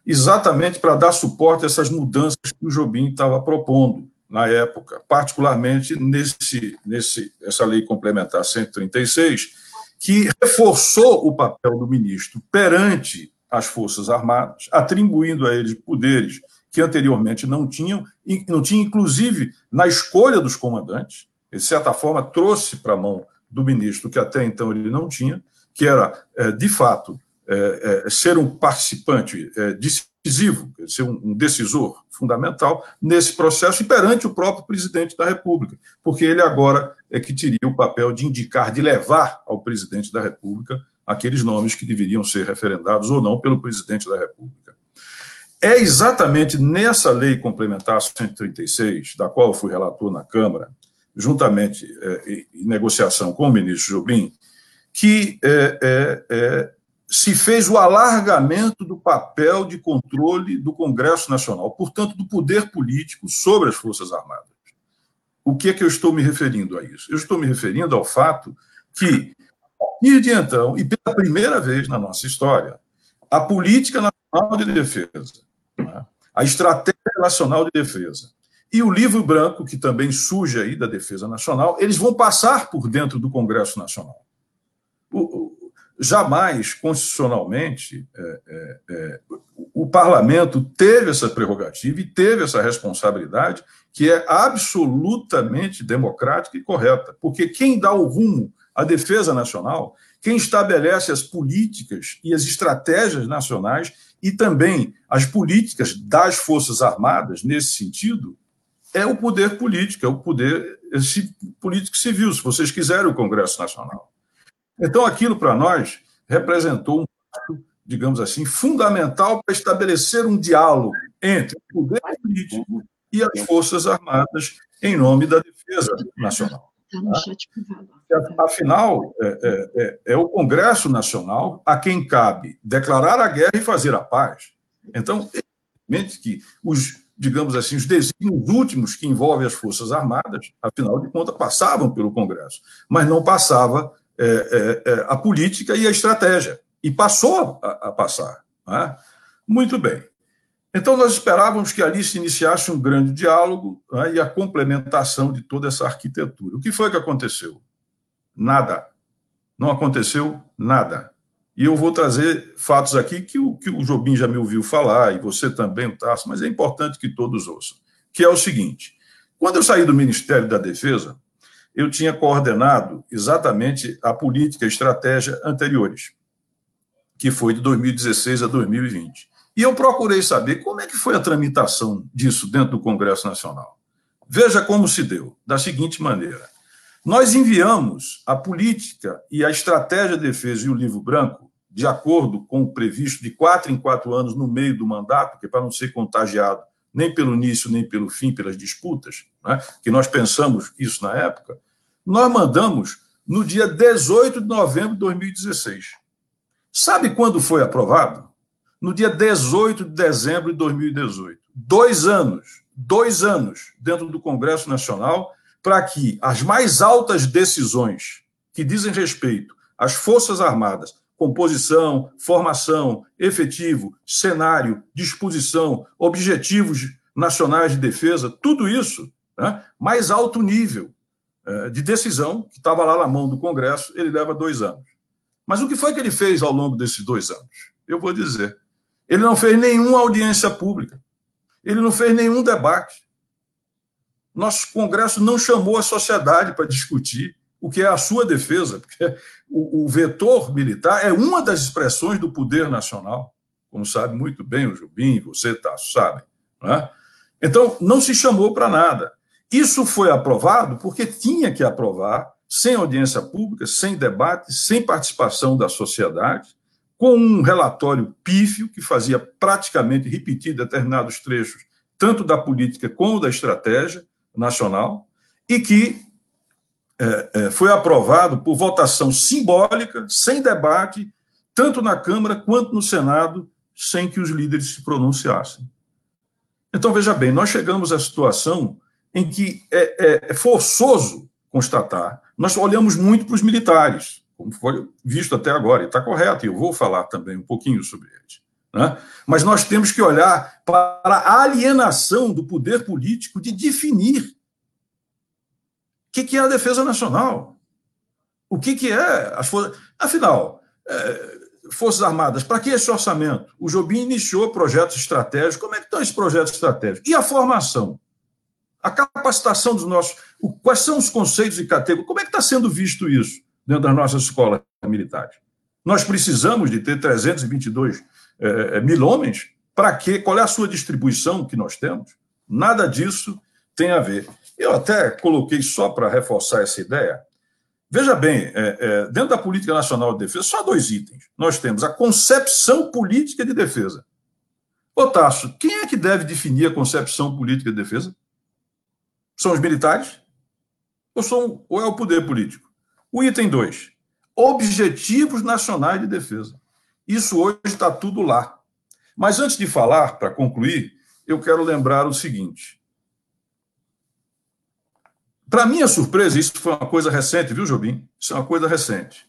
exatamente para dar suporte a essas mudanças que o Jobim estava propondo na época, particularmente nesse, nesse essa lei complementar 136, que reforçou o papel do ministro perante as Forças Armadas, atribuindo a eles poderes que anteriormente não tinham, não tinha inclusive na escolha dos comandantes, de certa forma trouxe para a mão do ministro que até então ele não tinha, que era, eh, de fato, é, é, ser um participante decisivo, ser um, um, decisor fundamental nesse processo e perante o próprio presidente da República, porque ele agora é que teria o papel de indicar, de levar ao presidente da República aqueles nomes que deveriam ser referendados ou não pelo presidente da República. É exatamente nessa lei complementar 136, da qual eu fui relator na Câmara, juntamente é, em negociação com o ministro Jobim, que é, é se fez o alargamento do papel de controle do Congresso Nacional, portanto, do poder político sobre as Forças Armadas. O que é que eu estou me referindo a isso? Eu estou me referindo ao fato que, a de então, e pela primeira vez na nossa história, a política nacional de defesa, né, a estratégia nacional de defesa e o livro branco, que também surge aí da defesa nacional, eles vão passar por dentro do Congresso Nacional. O, jamais, constitucionalmente, é, é, é, o parlamento teve essa prerrogativa e teve essa responsabilidade, que é absolutamente democrática e correta, porque quem dá o rumo à defesa nacional, quem estabelece as políticas e as estratégias nacionais e também as políticas das Forças Armadas, nesse sentido, é o poder político, é o poder político civil, se vocês quiserem, o Congresso Nacional. Então, aquilo para nós representou um passo, digamos assim, fundamental para estabelecer um diálogo entre o poder político e as Forças Armadas em nome da defesa nacional. Tá? Afinal, é, é, é, é, o Congresso Nacional a quem cabe declarar a guerra e fazer a paz. Então, evidentemente que os, digamos assim, os desígnios últimos que envolvem as Forças Armadas, afinal de contas, passavam pelo Congresso, mas não passava é, é, é a política e a estratégia, e passou a, a passar. Né? Muito bem. Então, nós esperávamos que ali se iniciasse um grande diálogo né, e a complementação de toda essa arquitetura. O que foi que aconteceu? Nada. Não aconteceu nada. E eu vou trazer fatos aqui que o, que o Jobim já me ouviu falar, e você também, o Tarso, mas é importante que todos ouçam, que é o seguinte. Quando eu saí do Ministério da Defesa, eu tinha coordenado exatamente a política e estratégia anteriores, que foi de 2016 a 2020. E eu procurei saber como é que foi a tramitação disso dentro do Congresso Nacional. Veja como se deu, da seguinte maneira. Nós enviamos a política e a estratégia de defesa e o livro branco, de acordo com o previsto, de quatro em quatro anos no meio do mandato, que é para não ser contagiado nem pelo início nem pelo fim, pelas disputas, né, que nós pensamos isso na época, nós mandamos no dia 18 de novembro de 2016. Sabe quando foi aprovado? no dia 18 de dezembro de 2018. Dois anos, dois anos dentro do Congresso Nacional para que as mais altas decisões que dizem respeito às Forças Armadas, composição, formação, efetivo, cenário, disposição, objetivos nacionais de defesa, tudo isso, né, mais alto nível é, de decisão, que estava lá na mão do Congresso, ele leva dois anos. Mas o que foi que ele fez ao longo desses dois anos? Eu vou dizer. Ele não fez nenhuma audiência pública. Ele não fez nenhum debate. Nosso Congresso não chamou a sociedade para discutir o que é a sua defesa, porque o, o vetor militar é uma das expressões do poder nacional, como sabe muito bem o Jubim, você, Tasso, sabe. Não é? Então, não se chamou para nada. Isso foi aprovado porque tinha que aprovar, sem audiência pública, sem debate, sem participação da sociedade, com um relatório pífio que fazia praticamente repetir determinados trechos, tanto da política como da estratégia nacional, e que é, é, foi aprovado por votação simbólica, sem debate, tanto na Câmara quanto no Senado, sem que os líderes se pronunciassem. Então, veja bem, nós chegamos à situação em que é, é forçoso constatar, nós olhamos muito para os militares como foi visto até agora, e está correto, e eu vou falar também um pouquinho sobre eles. Né? Mas nós temos que olhar para a alienação do poder político de definir que, que é a defesa nacional, o que, que é as forças. Afinal, é, Forças Armadas, para que esse orçamento? O Jobim iniciou projetos estratégicos. Como é que estão esses projetos estratégicos? E a formação? A capacitação dos nossos. Quais são os conceitos e categorias? Como é que está sendo visto isso? dentro das nossas escolas militares. Nós precisamos de ter 322 é, mil homens. Para quê? Qual é a sua distribuição que nós temos? Nada disso tem a ver. Eu até coloquei só para reforçar essa ideia. Veja bem, é, é, dentro da política nacional de defesa, só dois itens. Nós temos a concepção política de defesa. Ô Tasso, quem é que deve definir a concepção política de defesa? São os militares? Ou, são, ou é o poder político? O item 2. Objetivos Nacionais de Defesa. Isso hoje está tudo lá. Mas antes de falar, para concluir, eu quero lembrar o seguinte. Para minha surpresa, isso foi uma coisa recente, viu, Jobim? Isso é uma coisa recente.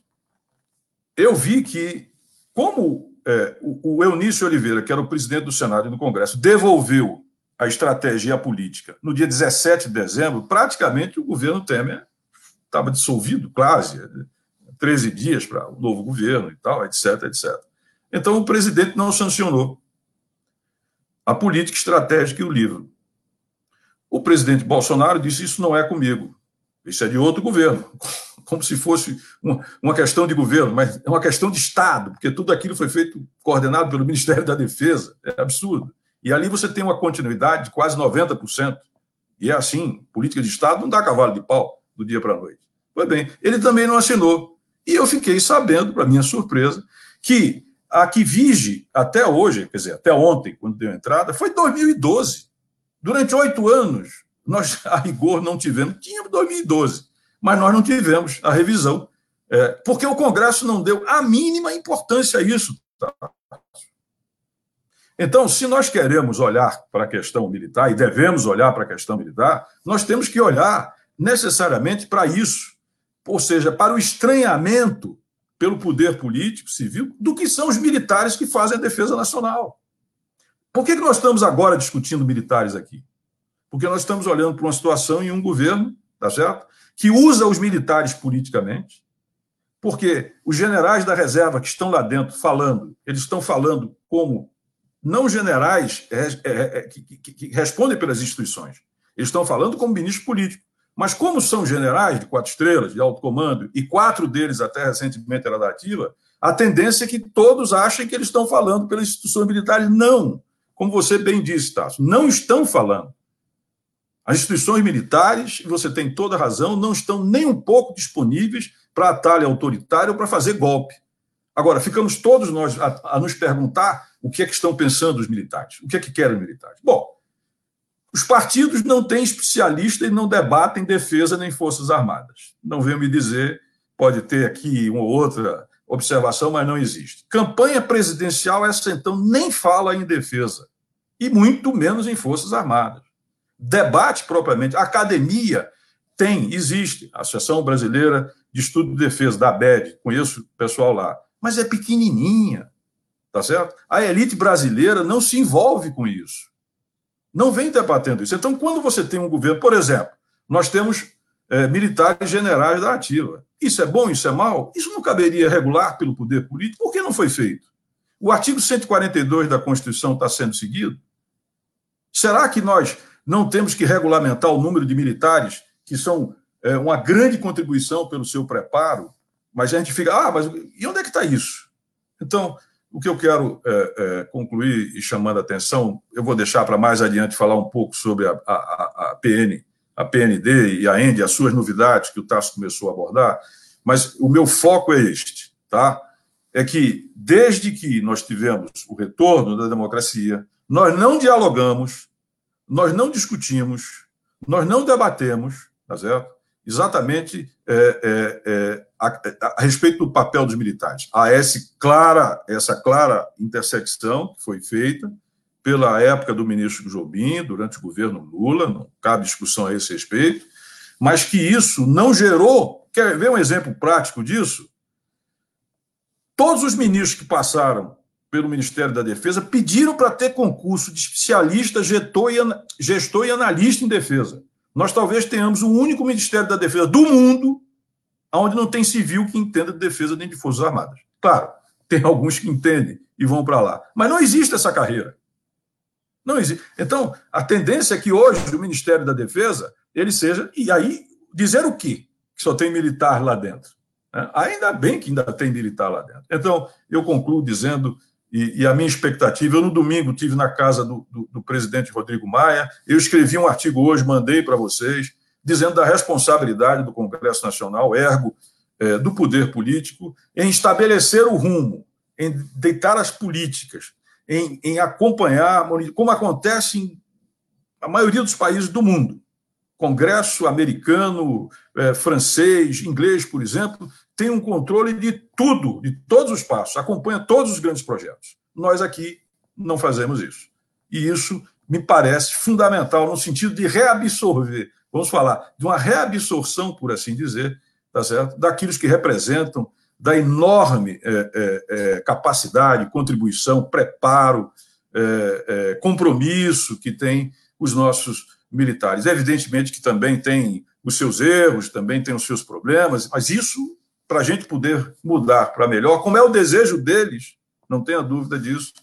Eu vi que, como é, o, Eunício Oliveira, que era o presidente do Senado e do Congresso, devolveu a estratégia e a política no dia 17 de dezembro, praticamente o governo Temer estava dissolvido, quase, 13 dias para o novo governo e tal, etc, etc. Então o presidente não sancionou a política estratégica e o livro. O presidente Bolsonaro disse: Isso não é comigo, isso é de outro governo. Como se fosse uma, uma questão de governo, mas é uma questão de Estado, porque tudo aquilo foi feito coordenado pelo Ministério da Defesa. É absurdo. E ali você tem uma continuidade de quase 90%. E é assim: política de Estado não dá cavalo de pau do dia para a noite. Pois bem, ele também não assinou. E eu fiquei sabendo, para minha surpresa, que a que vige até hoje, quer dizer, até ontem, quando deu entrada, foi 2012. Durante oito anos, nós, a rigor, não tivemos. Tínhamos 2012, mas nós não tivemos a revisão, é, porque o Congresso não deu a mínima importância a isso. Tá? Então, se nós queremos olhar para a questão militar, e devemos olhar para a questão militar, nós temos que olhar necessariamente para isso, ou seja, para o estranhamento pelo poder político, civil, do que são os militares que fazem a defesa nacional. Por que, que nós estamos agora discutindo militares aqui? Porque nós estamos olhando para uma situação em um governo, tá certo? Que usa os militares politicamente, porque os generais da reserva que estão lá dentro falando, eles estão falando como não generais é, é, é, que, que, que, respondem pelas instituições. Eles estão falando como ministro político. Mas como são generais de quatro estrelas, de alto comando, e quatro deles até recentemente era da ativa, a tendência é que todos achem que eles estão falando pelas instituições militares. Não. Como você bem disse, Tasso, não estão falando. As instituições militares, você tem toda razão, não estão nem um pouco disponíveis para atalho autoritário ou para fazer golpe. Agora, ficamos todos nós a, a, nos perguntar o que é que estão pensando os militares, o que é que querem os militares. Bom, os partidos não têm especialista e não debatem defesa nem forças armadas. Não venho me dizer, pode ter aqui uma ou outra observação, mas não existe. Campanha presidencial, essa então nem fala em defesa, e muito menos em forças armadas. Debate propriamente, academia tem, existe, a Associação Brasileira de Estudo de Defesa, da ABED, conheço o pessoal lá, mas é pequenininha, tá certo? A elite brasileira não se envolve com isso. Não vem debatendo isso. Então, quando você tem um governo, por exemplo, nós temos é, militares generais da ativa. Isso é bom, isso é mal? Isso não caberia regular pelo poder político? Por que não foi feito? O artigo 142 da Constituição está sendo seguido? Será que nós não temos que regulamentar o número de militares que são é, uma grande contribuição pelo seu preparo mas a gente fica, ah, mas e onde é que está isso? Então, o que eu quero é, é, concluir e chamando a atenção, eu vou deixar para mais adiante falar um pouco sobre a, a, a PN, a PND e a END, as suas novidades que o Tasso começou a abordar, mas o meu foco é este, tá? É que desde que nós tivemos o retorno da democracia, nós não dialogamos, nós não discutimos, nós não debatemos, tá certo? Exatamente é, é, é a, a, respeito do papel dos militares. Há essa clara, essa clara intersecção que foi feita pela época do ministro Jobim, durante o governo Lula, não cabe discussão a esse respeito, mas que isso não gerou. Quer ver um exemplo prático disso? Todos os ministros que passaram pelo Ministério da Defesa pediram para ter concurso de especialista, gestor e, gestor e analista em defesa. Nós talvez tenhamos o único Ministério da Defesa do mundo onde não tem civil que entenda de defesa nem de Forças Armadas. Claro, tem alguns que entendem e vão para lá. Mas não existe essa carreira. Não existe. Então, a tendência é que hoje o Ministério da Defesa ele seja. E aí, dizer o quê? Que só tem militar lá dentro. Né? Ainda bem que ainda tem militar lá dentro. Então, eu concluo dizendo, e, e a minha expectativa, eu no domingo tive na casa do, do, do presidente Rodrigo Maia, eu escrevi um artigo hoje, mandei para vocês dizendo da responsabilidade do Congresso Nacional, ergo é, do poder político, em estabelecer o rumo, em deitar as políticas, em, em acompanhar, como acontece em a maioria dos países do mundo. Congresso americano, é, francês, inglês, por exemplo, tem um controle de tudo, de todos os passos, acompanha todos os grandes projetos. Nós aqui não fazemos isso. E isso me parece fundamental no sentido de reabsorver vamos falar de uma reabsorção, por assim dizer, tá certo? daqueles que representam, da enorme é, é, é, capacidade, contribuição, preparo, é, é, compromisso que têm os nossos militares. Evidentemente que também tem os seus erros, também tem os seus problemas, mas isso, para a gente poder mudar para melhor, como é o desejo deles, não tenha dúvida disso,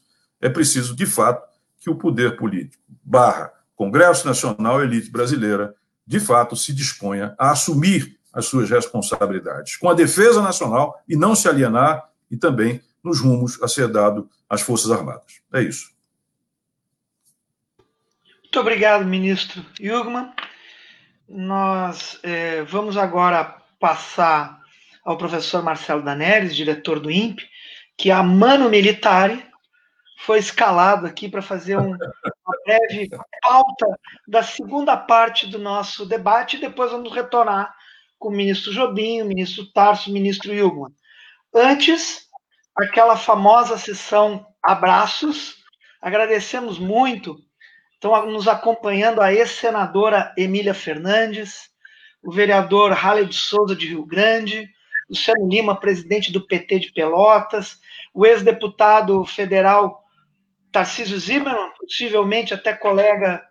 é preciso, de fato, que o poder político, barra Congresso Nacional Elite Brasileira, de fato, se disponha a assumir as suas responsabilidades com a defesa nacional e não se alienar e também nos rumos a ser dado às Forças Armadas. É isso. Muito obrigado, ministro Jugman. Nós é, vamos agora passar ao professor Marcelo Daneres, diretor do INPE, que a mano militare foi escalado aqui para fazer um, uma breve pauta da segunda parte do nosso debate e depois vamos retornar com o ministro Jobim, o ministro Tarso, o ministro Yugman. Antes, aquela famosa sessão abraços, Agradecemos muito. Estão nos acompanhando a ex-senadora Emília Fernandes, o vereador Halley de Souza de Rio Grande, Luciano Lima, presidente do PT de Pelotas, o ex-deputado federal Tarcísio Zimmermann, possivelmente até colega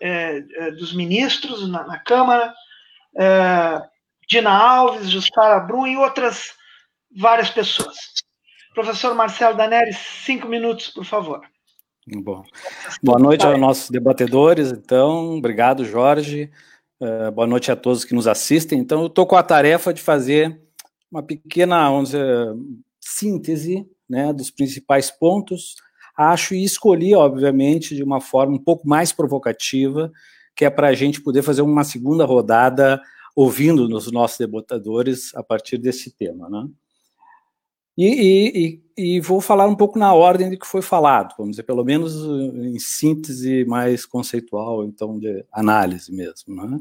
é, dos ministros na, na Câmara, é, Dina Alves, Jussara Brum e outras várias pessoas. Professor Marcelo Daneri, cinco minutos, por favor. Bom. Boa noite aos nossos debatedores, então. Obrigado, Jorge. Uh, boa noite a todos que nos assistem. Então, eu estou com a tarefa de fazer uma pequena dizer, síntese né, dos principais pontos. Acho e escolhi, obviamente, de uma forma um pouco mais provocativa, que é para a gente poder fazer uma segunda rodada ouvindo nos nossos debatedores a partir desse tema. Né? E, e, e, vou falar um pouco na ordem de que foi falado, vamos dizer, pelo menos em síntese mais conceitual, então, de análise mesmo. Né?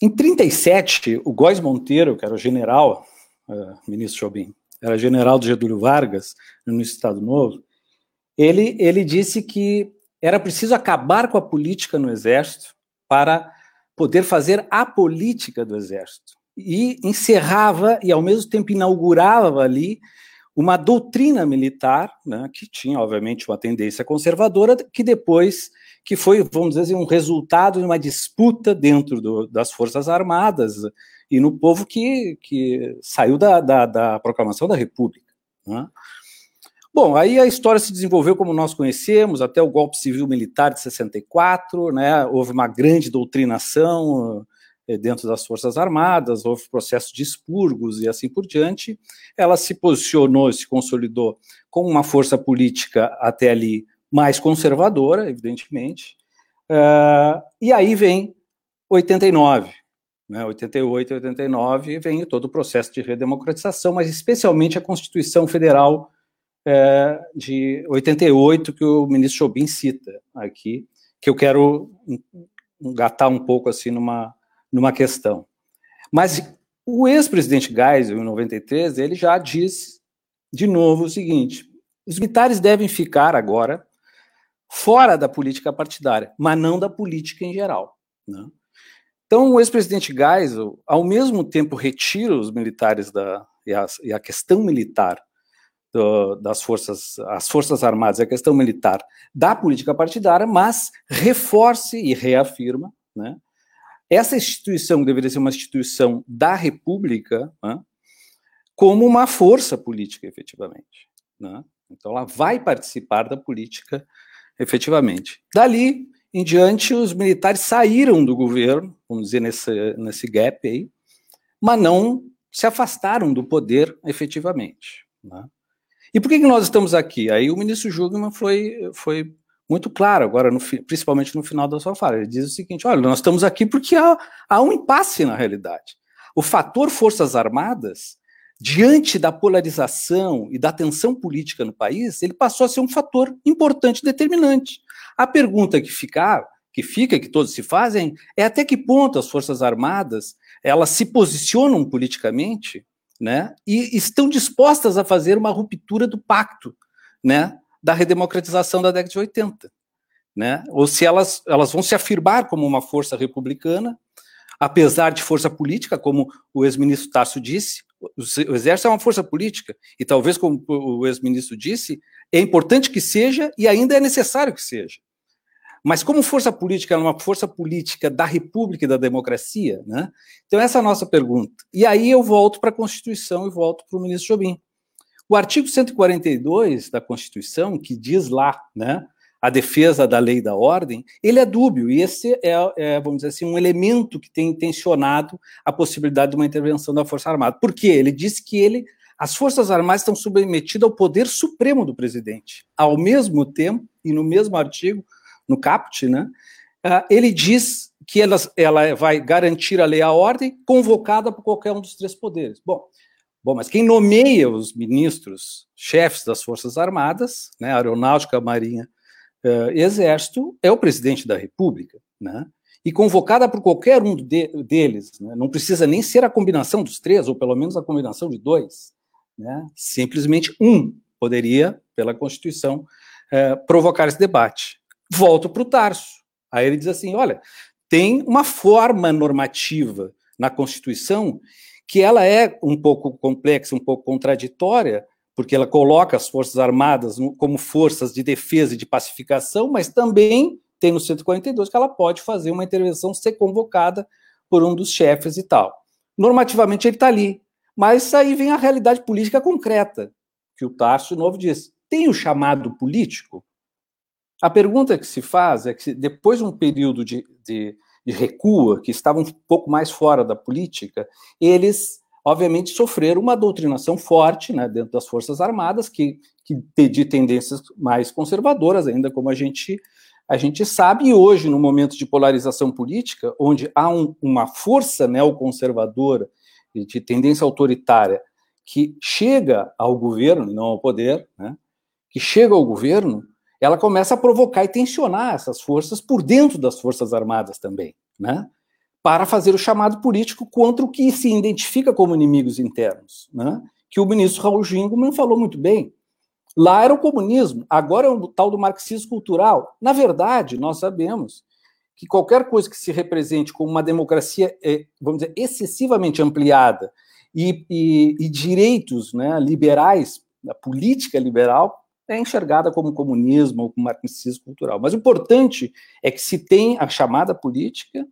Em 37, o Góes Monteiro, que era general, uh, ministro Jobim, era general do Getúlio Vargas, no Estado Novo, ele, ele disse que era preciso acabar com a política no Exército para poder fazer a política do Exército e encerrava e ao mesmo tempo inaugurava ali uma doutrina militar, né, que tinha obviamente uma tendência conservadora, que depois que foi, vamos dizer assim, um resultado de uma disputa dentro do, das Forças Armadas e no povo que, que saiu da, da, da proclamação da República. Né? Bom, aí a história se desenvolveu como nós conhecemos, até o golpe civil-militar de 64, né, houve uma grande doutrinação eh, dentro das Forças Armadas, houve processo de expurgos e assim por diante. Ela se posicionou, se consolidou como uma força política até ali mais conservadora, evidentemente. Uh, e aí vem 89, né, 88 e 89, vem todo o processo de redemocratização, mas especialmente a Constituição Federal uh, de 88, que o ministro Jobim cita aqui, que eu quero engatar um pouco assim numa numa questão. Mas o ex-presidente Geisel, em 93, ele já diz de novo o seguinte: os militares devem ficar agora fora da política partidária, mas não da política em geral. Né? Então, o ex-presidente Geisel, ao mesmo tempo, retira os militares da, e, a, e a questão militar das forças, as forças armadas e a questão militar da política partidária, mas reforce e reafirma né, essa instituição deveria ser uma instituição da República, né, como uma força política, efetivamente. Né? Então, ela vai participar da política, efetivamente. Dali em diante, os militares saíram do governo, vamos dizer, nesse, nesse gap aí, mas não se afastaram do poder efetivamente. Né? E por que, que nós estamos aqui? Aí o ministro Jugman foi, foi muito claro agora, no, principalmente no final da sua fala. Ele diz o seguinte: olha, nós estamos aqui porque há, há um impasse na realidade. O fator Forças Armadas, diante da polarização e da tensão política no país, ele passou a ser um fator importante, determinante. A pergunta que fica, que fica, que todos se fazem, é até que ponto as Forças Armadas elas se posicionam politicamente, né, e estão dispostas a fazer uma ruptura do pacto, né, da redemocratização da década de 80. Né? Ou se elas, elas vão se afirmar como uma força republicana, apesar de força política, como o ex-ministro Tássio disse, o exército é uma força política, e talvez, como o ex-ministro disse, é importante que seja e ainda é necessário que seja. Mas como força política, é uma força política da república e da democracia, né? Então essa é a nossa pergunta. E aí eu volto para a Constituição e volto para o ministro Jobim. O artigo 142 da Constituição, que diz lá, né, a defesa da lei e da ordem, ele é dúbio, e esse é, é, vamos dizer assim, um elemento que tem intencionado a possibilidade de uma intervenção da Força Armada. Por quê? Ele diz que ele, as Forças Armadas estão submetidas ao poder supremo do presidente. Ao mesmo tempo, e no mesmo artigo, no caput, né, ah, ele diz que ela, ela vai garantir a lei e a ordem convocada por qualquer um dos três poderes. Bom, Bom, mas quem nomeia os ministros, chefes das Forças Armadas, né, Aeronáutica, Marinha uh, Exército, é o presidente da República, né? E convocada por qualquer um de, deles, né, não precisa nem ser a combinação dos três, ou pelo menos a combinação de dois, né? Simplesmente um poderia, pela Constituição, é, provocar esse debate. Volto para o Tarso. Aí ele diz assim: olha, tem uma forma normativa na Constituição que ela é um pouco complexa, um pouco contraditória, porque ela coloca as Forças Armadas como forças de defesa e de pacificação, mas também tem no 142 que ela pode fazer uma intervenção ser convocada por um dos chefes e tal. Normativamente ele está ali, mas aí vem a realidade política concreta, que o Tarso Novo diz. Tem o chamado político? A pergunta que se faz é que depois de um período de, de, de recuo, que estavam um pouco mais fora da política, eles obviamente, sofreram uma doutrinação forte né, dentro das Forças Armadas, que, que de tendências mais conservadoras, ainda como a gente, a gente sabe, e hoje, no momento de polarização política, onde há um, uma força neoconservadora de tendência autoritária que chega ao governo, não ao poder, né, que chega ao governo, ela começa a provocar e tensionar essas forças por dentro das Forças Armadas também, né? para fazer o chamado político contra o que se identifica como inimigos internos, né? que o ministro Raul Gingman falou muito bem. Lá era o comunismo, agora é o tal do marxismo cultural. Na verdade, nós sabemos que qualquer coisa que se represente como uma democracia, é, vamos dizer, excessivamente ampliada e, e, e direitos né, liberais, a política liberal, é enxergada como comunismo ou como marxismo cultural. Mas o importante é que se tem a chamada política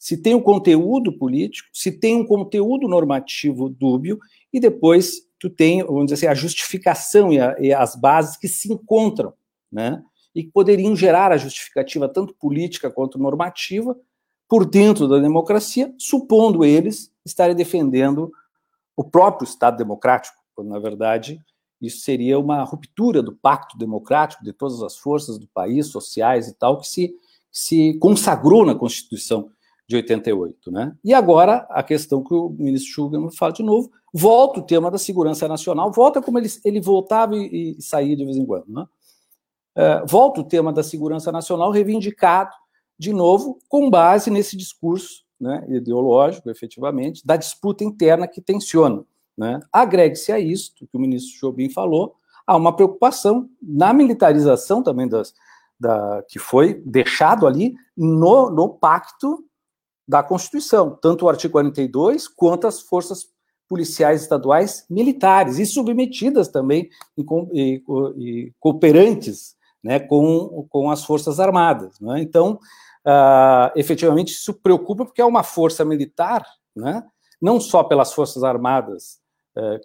se tem um conteúdo político, se tem um conteúdo normativo dúbio, e depois tu tem, vamos dizer assim, a justificação e, a, e as bases que se encontram, né? E que poderiam gerar a justificativa tanto política quanto normativa por dentro da democracia, supondo eles estarem defendendo o próprio Estado democrático, quando na verdade isso seria uma ruptura do pacto democrático de todas as forças do país, sociais e tal, que se, se consagrou na Constituição de 88. Né? E agora, a questão que o ministro Sugarman fala de novo, volta o tema da segurança nacional, volta como ele, ele voltava e, e saía de vez em quando. Né? É, volta o tema da segurança nacional reivindicado, de novo, com base nesse discurso né, ideológico, efetivamente, da disputa interna que tensiona. Né? Agregue-se a isso, que o ministro Jobim falou, há uma preocupação na militarização também das, da, que foi deixado ali no, no pacto da Constituição, tanto o artigo 42 quanto as forças policiais estaduais militares e submetidas também e, e, e cooperantes né, com, com as forças armadas. Né? Então, uh, efetivamente, isso preocupa porque é uma força militar, né, não só pelas forças armadas,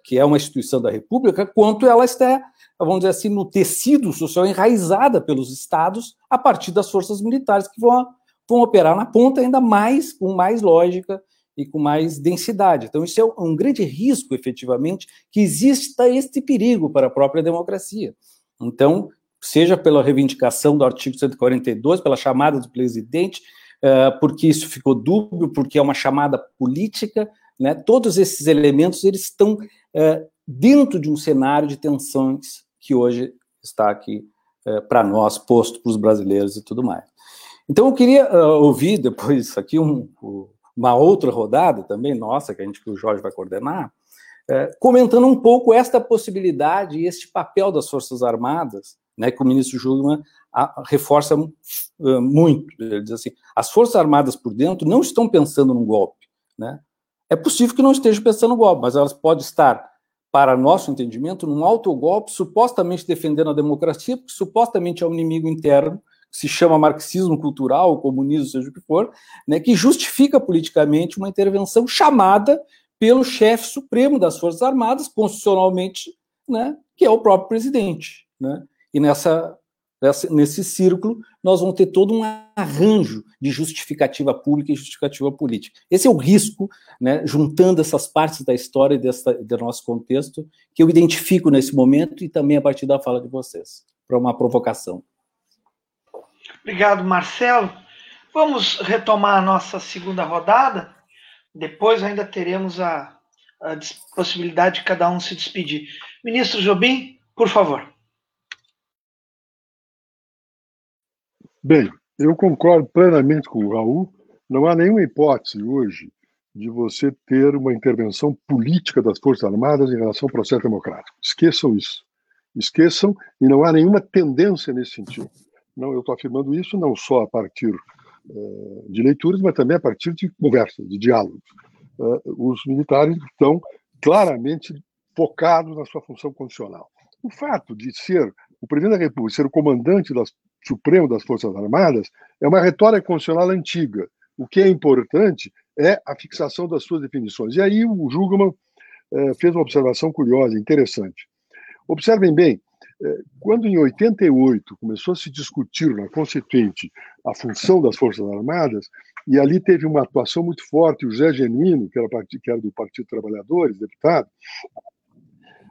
que é uma instituição da República, quanto ela está, vamos dizer assim, no tecido social enraizada pelos estados a partir das forças militares que vão vão operar na ponta ainda mais, com mais lógica e com mais densidade. Então, isso é um grande risco, efetivamente, que exista este perigo para a própria democracia. Então, seja pela reivindicação do artigo 142, pela chamada do presidente, uh, porque isso ficou dúbio, porque é uma chamada política, né? todos esses elementos eles estão uh, dentro de um cenário de tensões que hoje está aqui uh, para nós, posto para os brasileiros e tudo mais. Então eu queria uh, ouvir depois aqui um, uma outra rodada também, nossa, que a gente que o Jorge vai coordenar, uh, comentando um pouco esta possibilidade e este papel das Forças Armadas, né, que o ministro Júlio reforça uh, muito. Ele diz assim: as Forças Armadas por dentro não estão pensando num golpe. Né? É possível que não estejam pensando no golpe, mas elas podem estar, para nosso entendimento, num autogolpe, supostamente defendendo a democracia, porque supostamente é um inimigo interno se chama marxismo cultural, comunismo, seja o que for, né, que justifica politicamente uma intervenção chamada pelo chefe supremo das Forças Armadas, constitucionalmente, né, que é o próprio presidente. Né? E nessa, nesse círculo, nós vamos ter todo um arranjo de justificativa pública e justificativa política. Esse é o risco, né, juntando essas partes da história e do nosso contexto, que eu identifico nesse momento e também a partir da fala de vocês, para uma provocação. Obrigado, Marcelo. Vamos retomar a nossa segunda rodada. Depois ainda teremos a, a possibilidade de cada um se despedir. Ministro Jobim, por favor. Bem, eu concordo plenamente com o Raul. Não há nenhuma hipótese hoje de você ter uma intervenção política das Forças Armadas em relação ao processo democrático. Esqueçam isso. esqueçam, e não há nenhuma tendência nesse sentido. Não, eu estou afirmando isso não só a partir uh, de leituras, mas também a partir de conversas, de diálogos. Uh, os militares estão claramente focados na sua função condicional. O fato de ser o presidente da República, ser o comandante das, supremo das Forças Armadas, é uma retórica constitucional antiga. O que é importante é a fixação das suas definições. E aí o Jugman eh, fez uma observação curiosa, interessante. Observem bem, eh, quando em 88 começou a se discutir na Constituinte a função das Forças Armadas, e ali teve uma atuação muito forte, o José Genuíno, que era, que era do Partido Trabalhadores, deputado,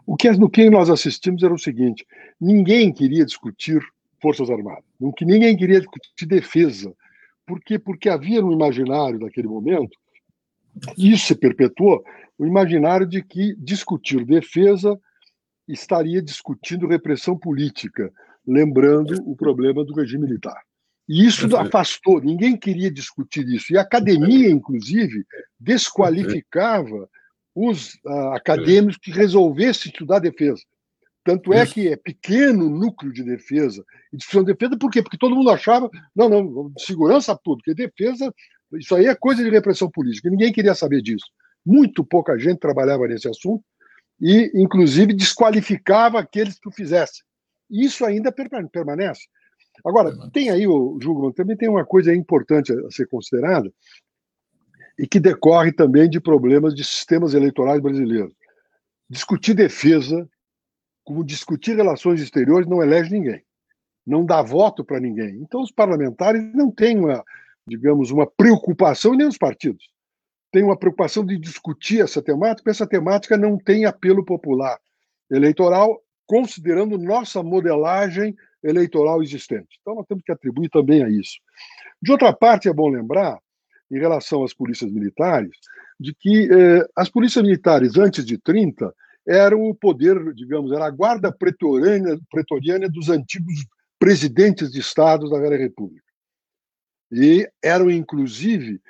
o que, no que nós assistimos era o seguinte: ninguém queria discutir Forças Armadas, ninguém queria discutir defesa. Por quê? Porque havia no imaginário daquele momento, isso se perpetuou, o imaginário de que discutir defesa estaria discutindo repressão política, lembrando o problema do regime militar. E isso afastou, ninguém queria discutir isso. E a academia, inclusive, desqualificava os uh, acadêmicos que resolvessem estudar defesa. Tanto é que é pequeno núcleo de defesa e discussão de defesa, por quê? Porque todo mundo achava, não, não, segurança tudo, porque defesa, isso aí é coisa de repressão política. Ninguém queria saber disso. Muito pouca gente trabalhava nesse assunto e, inclusive, desqualificava aqueles que o fizessem. Isso ainda permanece. Agora, tem aí, o Jugman, também tem uma coisa importante a ser considerada, e que decorre também de problemas de sistemas eleitorais brasileiros. Discutir defesa, como discutir relações exteriores, não elege ninguém, não dá voto para ninguém. Então, os parlamentares não têm uma, digamos, uma preocupação, nem os partidos, têm uma preocupação de discutir essa temática, essa temática não tem apelo popular eleitoral, considerando nossa modelagem eleitoral existente. Então, nós temos que atribuir também a isso. De outra parte, é bom lembrar em relação às polícias militares, de que eh, as polícias militares, antes de 30, eram o poder, digamos, era a guarda pretoriana, pretoriana dos antigos presidentes de estados da Velha República. E eram, inclusive,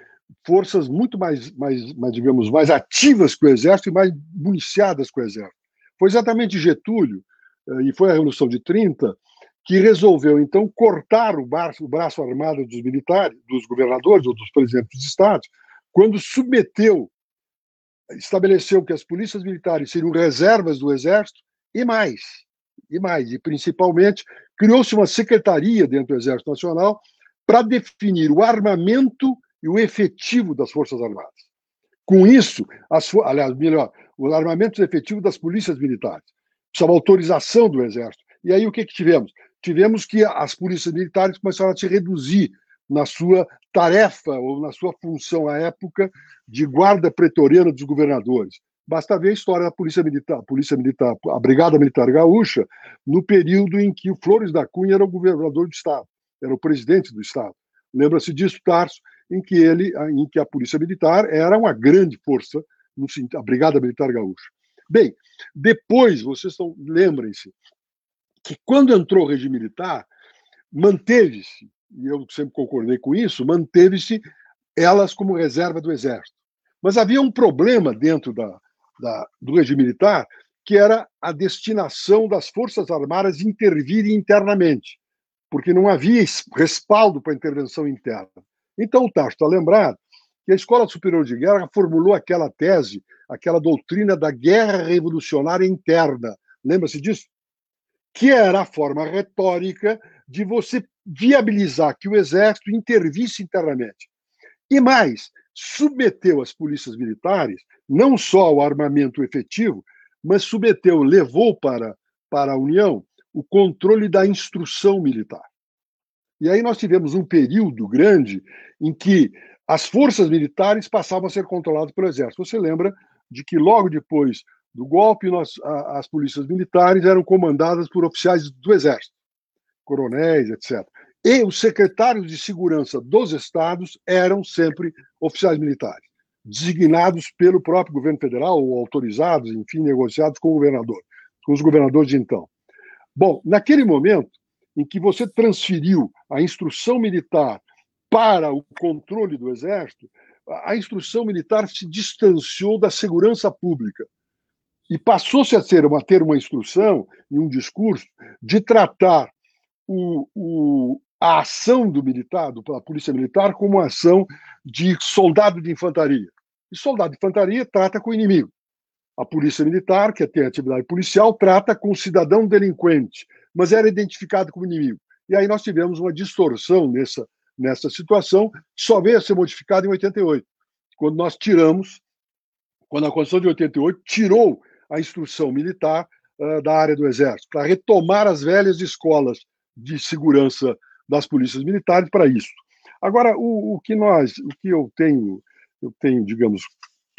forças muito mais, mais, mais, digamos, mais ativas que o Exército e mais municiadas que o Exército. Foi exatamente Getúlio, eh, e foi a Revolução de 30, que resolveu então cortar o braço, o braço armado dos militares, dos governadores ou dos presidentes de estados, quando submeteu, estabeleceu que as polícias militares seriam reservas do exército e mais, e mais, e principalmente criou-se uma secretaria dentro do Exército Nacional para definir o armamento e o efetivo das Forças Armadas. Com isso, as, aliás, melhor, o armamento efetivo das polícias militares. Precisava autorização do Exército. E aí o que, que tivemos? Tivemos que as polícias militares começaram a se reduzir na sua tarefa ou na sua função à época de guarda pretoriana dos governadores. Basta ver a história da Polícia Militar, a Polícia Militar, a Brigada Militar Gaúcha, no período em que o Flores da Cunha era o governador do estado, era o presidente do estado. Lembra-se disso, Tarso, em que ele, em que a Polícia Militar era uma grande força, a Brigada Militar Gaúcha. Bem, depois, vocês lembrem-se, que quando entrou o regime militar, manteve-se, e eu sempre concordei com isso, manteve-se elas como reserva do exército. Mas havia um problema dentro da, da, do regime militar, que era a destinação das Forças Armadas intervirem internamente, porque não havia respaldo para intervenção interna. Então, o Tacho está lembrado que a Escola Superior de Guerra formulou aquela tese, aquela doutrina da guerra revolucionária interna. Lembra-se disso? Que era a forma retórica de você viabilizar que o exército intervisse internamente. E mais, submeteu as polícias militares não só ao armamento efetivo, mas submeteu, levou para, para a União o controle da instrução militar. E aí nós tivemos um período grande em que as forças militares passavam a ser controladas pelo exército. Você lembra de que logo depois do golpe, nós, a, as polícias militares eram comandadas por oficiais do Exército, coronéis, etc. E os secretários de segurança dos estados eram sempre oficiais militares, designados pelo próprio governo federal ou autorizados, enfim, negociados com o governador, com os governadores de então. Bom, naquele momento em que você transferiu a instrução militar para o controle do exército, a instrução militar se distanciou da segurança pública E passou-se a ser uma, ter uma instrução e um discurso de tratar o, o, a ação do militar, da polícia militar, como uma ação de soldado de infantaria. E soldado de infantaria trata com o inimigo. A polícia militar, que tem atividade policial, trata com cidadão delinquente, mas era identificado como inimigo. E aí nós tivemos uma distorção nessa, nessa situação, só veio a ser modificada em 88, quando nós tiramos, quando a Constituição de 88 tirou a instrução militar uh, da área do Exército, para retomar as velhas escolas de segurança das polícias militares para isso. Agora, o, o, que nós, o que eu tenho, eu tenho, digamos,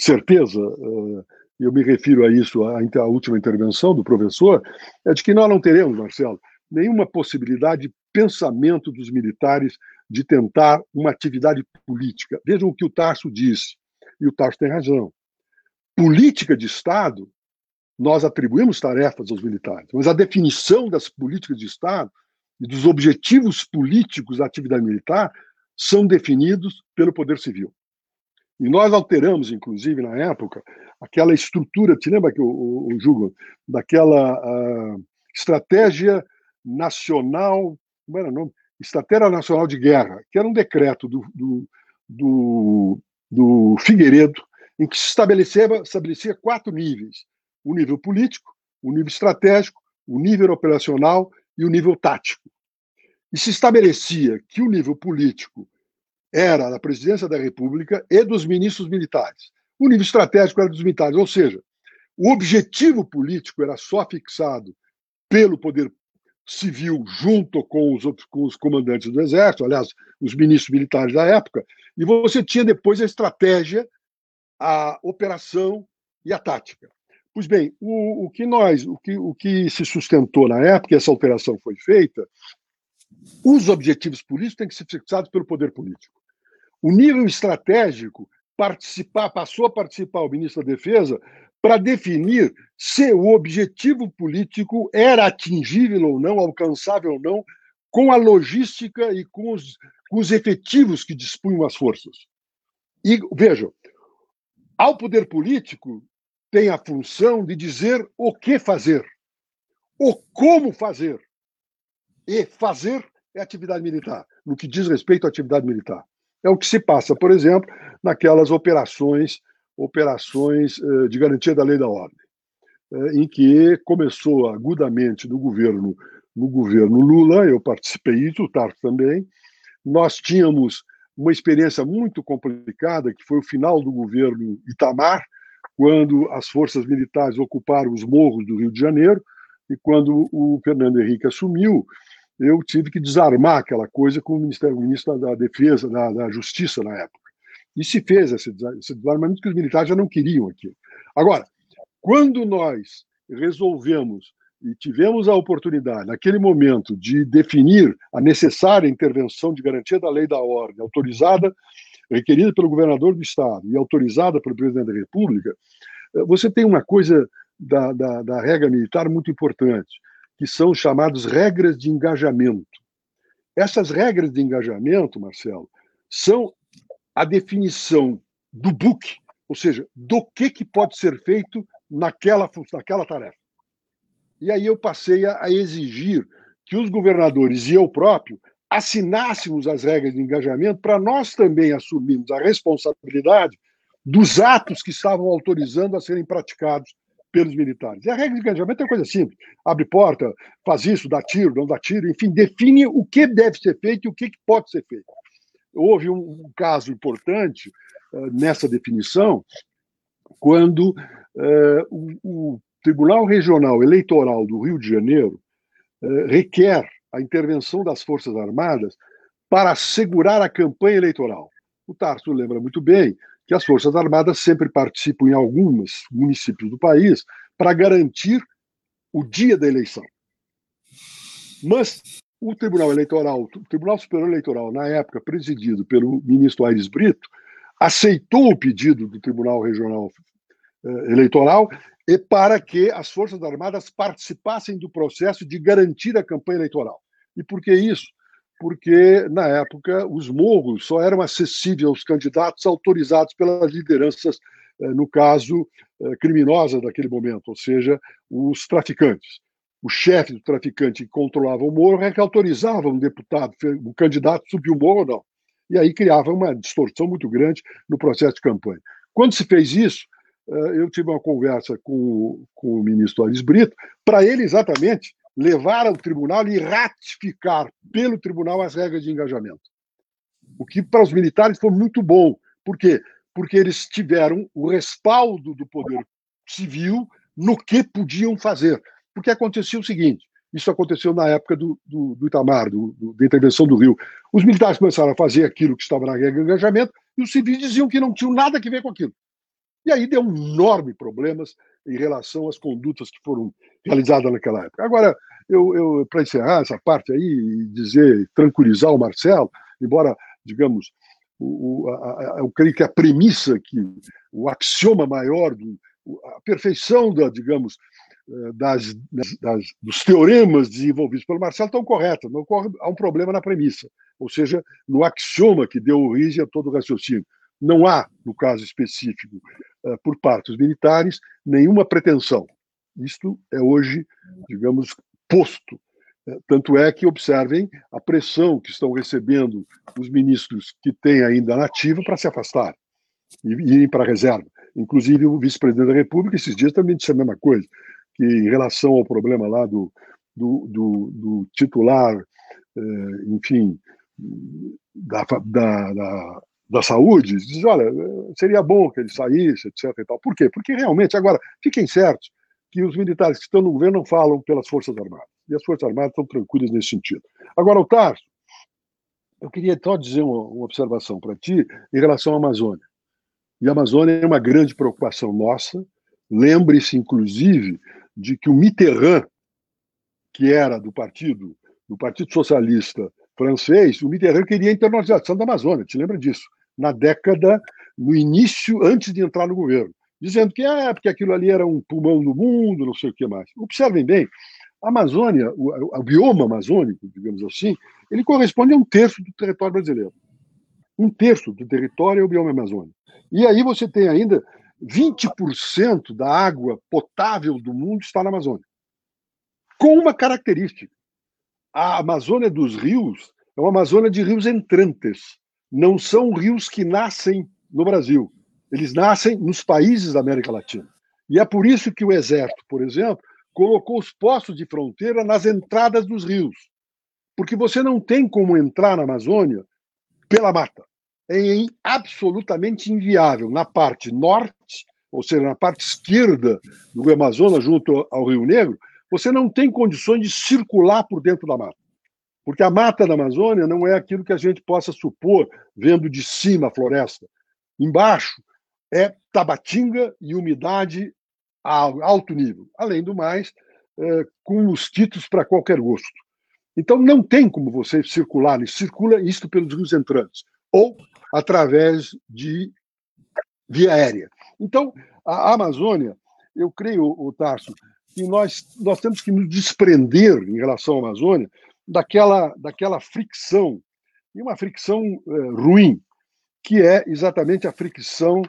certeza, uh, eu me refiro a isso, à última intervenção do professor, é de que nós não teremos, Marcelo, nenhuma possibilidade de pensamento dos militares de tentar uma atividade política. Vejam o que o Tarso disse, e o Tarso tem razão. Política de Estado, nós atribuímos tarefas aos militares, mas a definição das políticas de Estado e dos objetivos políticos da atividade militar são definidos pelo Poder Civil. E nós alteramos, inclusive, na época, aquela estrutura, te lembra que o, o, daquela uh, estratégia nacional, como era o nome? Estratégia Nacional de Guerra, que era um decreto do, do, do, do Figueiredo, em que se estabelecia, estabelecia quatro níveis: o nível político, o nível estratégico, o nível operacional e o nível tático. E se estabelecia que o nível político era da presidência da República e dos ministros militares. O nível estratégico era dos militares, ou seja, o objetivo político era só fixado pelo poder civil junto com os, com os comandantes do exército, aliás, os ministros militares da época, e você tinha depois a estratégia, a operação e a tática. Pois bem, o, o, que nós, o que, o que se sustentou na época, e essa operação foi feita, os objetivos políticos têm que ser fixados pelo poder político. O nível estratégico participar, passou a participar o ministro da Defesa para definir se o objetivo político era atingível ou não, alcançável ou não, com a logística e com os, com os efetivos que dispunham as forças. E vejam, ao poder político tem a função de dizer o que fazer, o como fazer. E fazer é atividade militar, no que diz respeito à atividade militar. É o que se passa, por exemplo, naquelas operações, operações eh, de garantia da lei da ordem, eh, em que começou agudamente no governo, no governo Lula, eu participei disso, o Tarso também. Nós tínhamos uma experiência muito complicada, que foi o final do governo Itamar, quando as forças militares ocuparam os morros do Rio de Janeiro, e quando o Fernando Henrique assumiu, eu tive que desarmar aquela coisa com o Ministério, o ministro da Defesa, da, da Justiça na época. E se fez esse, esse desarmamento que os militares já não queriam aquilo. Agora, quando nós resolvemos e tivemos a oportunidade, naquele momento, de definir a necessária intervenção de garantia da lei da ordem, autorizada, requerida pelo governador do Estado e autorizada pelo presidente da República, eh, você tem uma coisa da, da, da regra militar muito importante que são chamados regras de engajamento. Essas regras de engajamento, Marcelo, são a definição do book, ou seja, do que, que pode ser feito naquela, naquela tarefa. E aí eu passei a, exigir que os governadores e eu próprio assinássemos as regras de engajamento para nós também assumirmos a responsabilidade dos atos que estavam autorizando a serem praticados pelos militares. E a regra de engajamento é coisa simples. Abre porta, faz isso, dá tiro, não dá tiro, enfim, define o que deve ser feito e o que pode ser feito. Houve um, caso importante uh, nessa definição, quando uh, o, Tribunal Regional Eleitoral do Rio de Janeiro uh, requer a intervenção das Forças Armadas para assegurar a campanha eleitoral. O Tarso lembra muito bem que as Forças Armadas sempre participam em alguns municípios do país para garantir o dia da eleição. Mas o Tribunal Eleitoral, o Tribunal Superior Eleitoral, na época presidido pelo ministro Aires Brito, aceitou o pedido do Tribunal Regional eh, Eleitoral e para que as Forças Armadas participassem do processo de garantir a campanha eleitoral. E por que isso? porque, na época, os morros só eram acessíveis aos candidatos autorizados pelas lideranças no caso, criminosa daquele momento, ou seja, os traficantes. O chefe do traficante que controlava o morro é que autorizava um deputado, um candidato subir o morro ou não. E aí criava uma distorção muito grande no processo de campanha. Quando se fez isso, eu tive uma conversa com, com o ministro Aris Brito, para ele exatamente levar ao tribunal e ratificar pelo tribunal as regras de engajamento. O que para os militares foi muito bom. Por quê? Porque eles tiveram o respaldo do poder civil no que podiam fazer. Porque acontecia o seguinte: isso aconteceu na época do, do, do Itamar, do, do, da intervenção do Rio. Os militares começaram a fazer aquilo que estava na regra de engajamento e os civis diziam que não tinham nada a ver com aquilo. E aí deu enorme problemas em relação às condutas que foram realizadas naquela época. Agora, eu, eu para encerrar essa parte aí e dizer, tranquilizar o Marcelo, embora, digamos, o, a, a, eu creio que a premissa, que o axioma maior, do, a perfeição da, digamos, eh, das, das, dos teoremas desenvolvidos pelo Marcelo estão corretas. Não ocorre, há um problema na premissa, ou seja, no axioma que deu origem a todo o raciocínio. Não há, no caso específico, eh, por parte dos militares, nenhuma pretensão. Isto é hoje, digamos, posto. Eh, tanto é que observem a pressão que estão recebendo os ministros que têm ainda nativa para se afastar e irem para a reserva. Inclusive, o vice-presidente da República, esses dias, também disse a mesma coisa, que em relação ao problema lá do, do, do, do titular, eh, enfim, da, da, da, da saúde, diz, olha, seria bom que ele saísse, etc. E tal. Por quê? Porque realmente, agora, fiquem certos que os militares que estão no governo não falam pelas Forças Armadas. E as Forças Armadas estão tranquilas nesse sentido. Agora, o Tarso, eu queria só dizer uma, uma observação para ti em relação à Amazônia. E a Amazônia é uma grande preocupação nossa. Lembre-se, inclusive, de que o Mitterrand, que era do partido, do Partido Socialista francês, o Mitterrand queria a internacionalização da Amazônia, te lembra disso? Na década, no início, antes de entrar no governo, dizendo que é porque aquilo ali era um pulmão do mundo, não sei o que mais. Observem bem, a Amazônia, o, o bioma amazônico, digamos assim, ele corresponde a um terço do território brasileiro. Um terço do território é o bioma amazônico. E aí você tem ainda 20% da água potável do mundo está na Amazônia. Com uma característica. A Amazônia dos rios é uma Amazônia de rios entrantes. Não são rios que nascem no Brasil. Eles nascem nos países da América Latina. E é por isso que o Exército, por exemplo, colocou os postos de fronteira nas entradas dos rios. Porque você não tem como entrar na Amazônia pela mata é absolutamente inviável. Na parte norte, ou seja, na parte esquerda do Amazonas, junto ao Rio Negro, você não tem condições de circular por dentro da mata. Porque a mata da Amazônia não é aquilo que a gente possa supor vendo de cima a floresta. Embaixo é tabatinga e umidade a alto nível. Além do mais, é, com mosquitos para qualquer gosto. Então não tem como você circular, circula isto pelos rios entrantes. Ou através de via aérea. Então, a Amazônia, eu creio, o Tarso, que nós, nós temos que nos desprender em relação à Amazônia daquela, daquela fricção, e uma fricção é, ruim, que é exatamente a fricção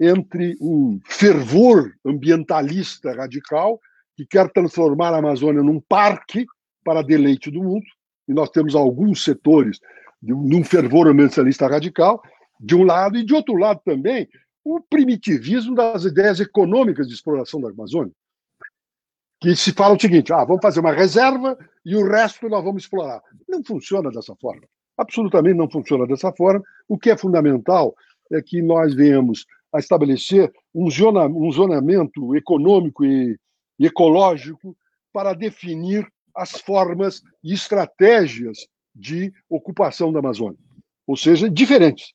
entre um fervor ambientalista radical, que quer transformar a Amazônia num parque para deleite do mundo, e nós temos alguns setores de um fervor ambientalista radical, de um lado, e de outro lado também, o primitivismo das ideias econômicas de exploração da Amazônia. Que se fala o seguinte: ah, vamos fazer uma reserva e o resto nós vamos explorar. Não funciona dessa forma. Absolutamente não funciona dessa forma. O que é fundamental é que nós venhamos a estabelecer um, zona, um zonamento econômico e, e ecológico para definir as formas e estratégias de ocupação da Amazônia, ou seja, diferentes,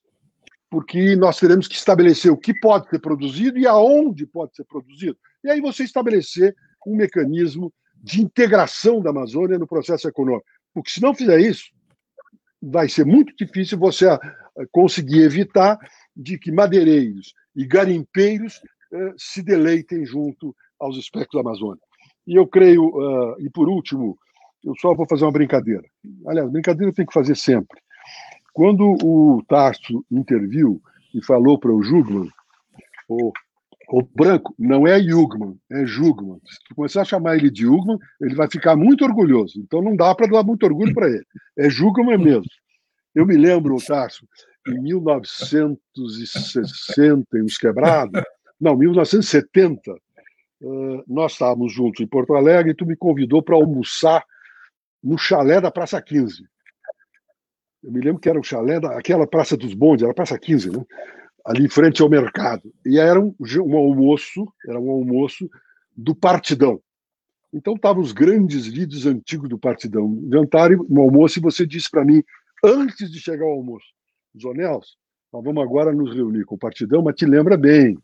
porque nós teremos que estabelecer o que pode ser produzido e aonde pode ser produzido. E aí você estabelecer um mecanismo de integração da Amazônia no processo econômico. Porque se não fizer isso, vai ser muito difícil você eh, conseguir evitar de que madeireiros e garimpeiros eh, se deleitem junto aos espectros da Amazônia. E eu creio, uh, e por último, eu só vou fazer uma brincadeira. Aliás, brincadeira tem que fazer sempre. Quando o Tarso interviu e falou para o ou O branco não é Jugman, é Jugman. Se começar a chamar ele de Jugman, ele vai ficar muito orgulhoso. Então não dá para dar muito orgulho para ele. É Jugman mesmo. Eu me lembro, Tarso, em 1960, uns quebrados, não, 1970, nós estávamos juntos em Porto Alegre e tu me convidou para almoçar no chalé da Praça 15. Eu me lembro que era o chalé daquela Praça dos Bondes, era a Praça 15, né? Ali em frente ao mercado. E era um, um almoço, era um almoço do Partidão. Então estavam os grandes líderes antigos do Partidão. Jantaram no almoço e você disse para mim, antes de chegar ao almoço, Zonels, nós vamos agora nos reunir com o Partidão, mas te lembra bem,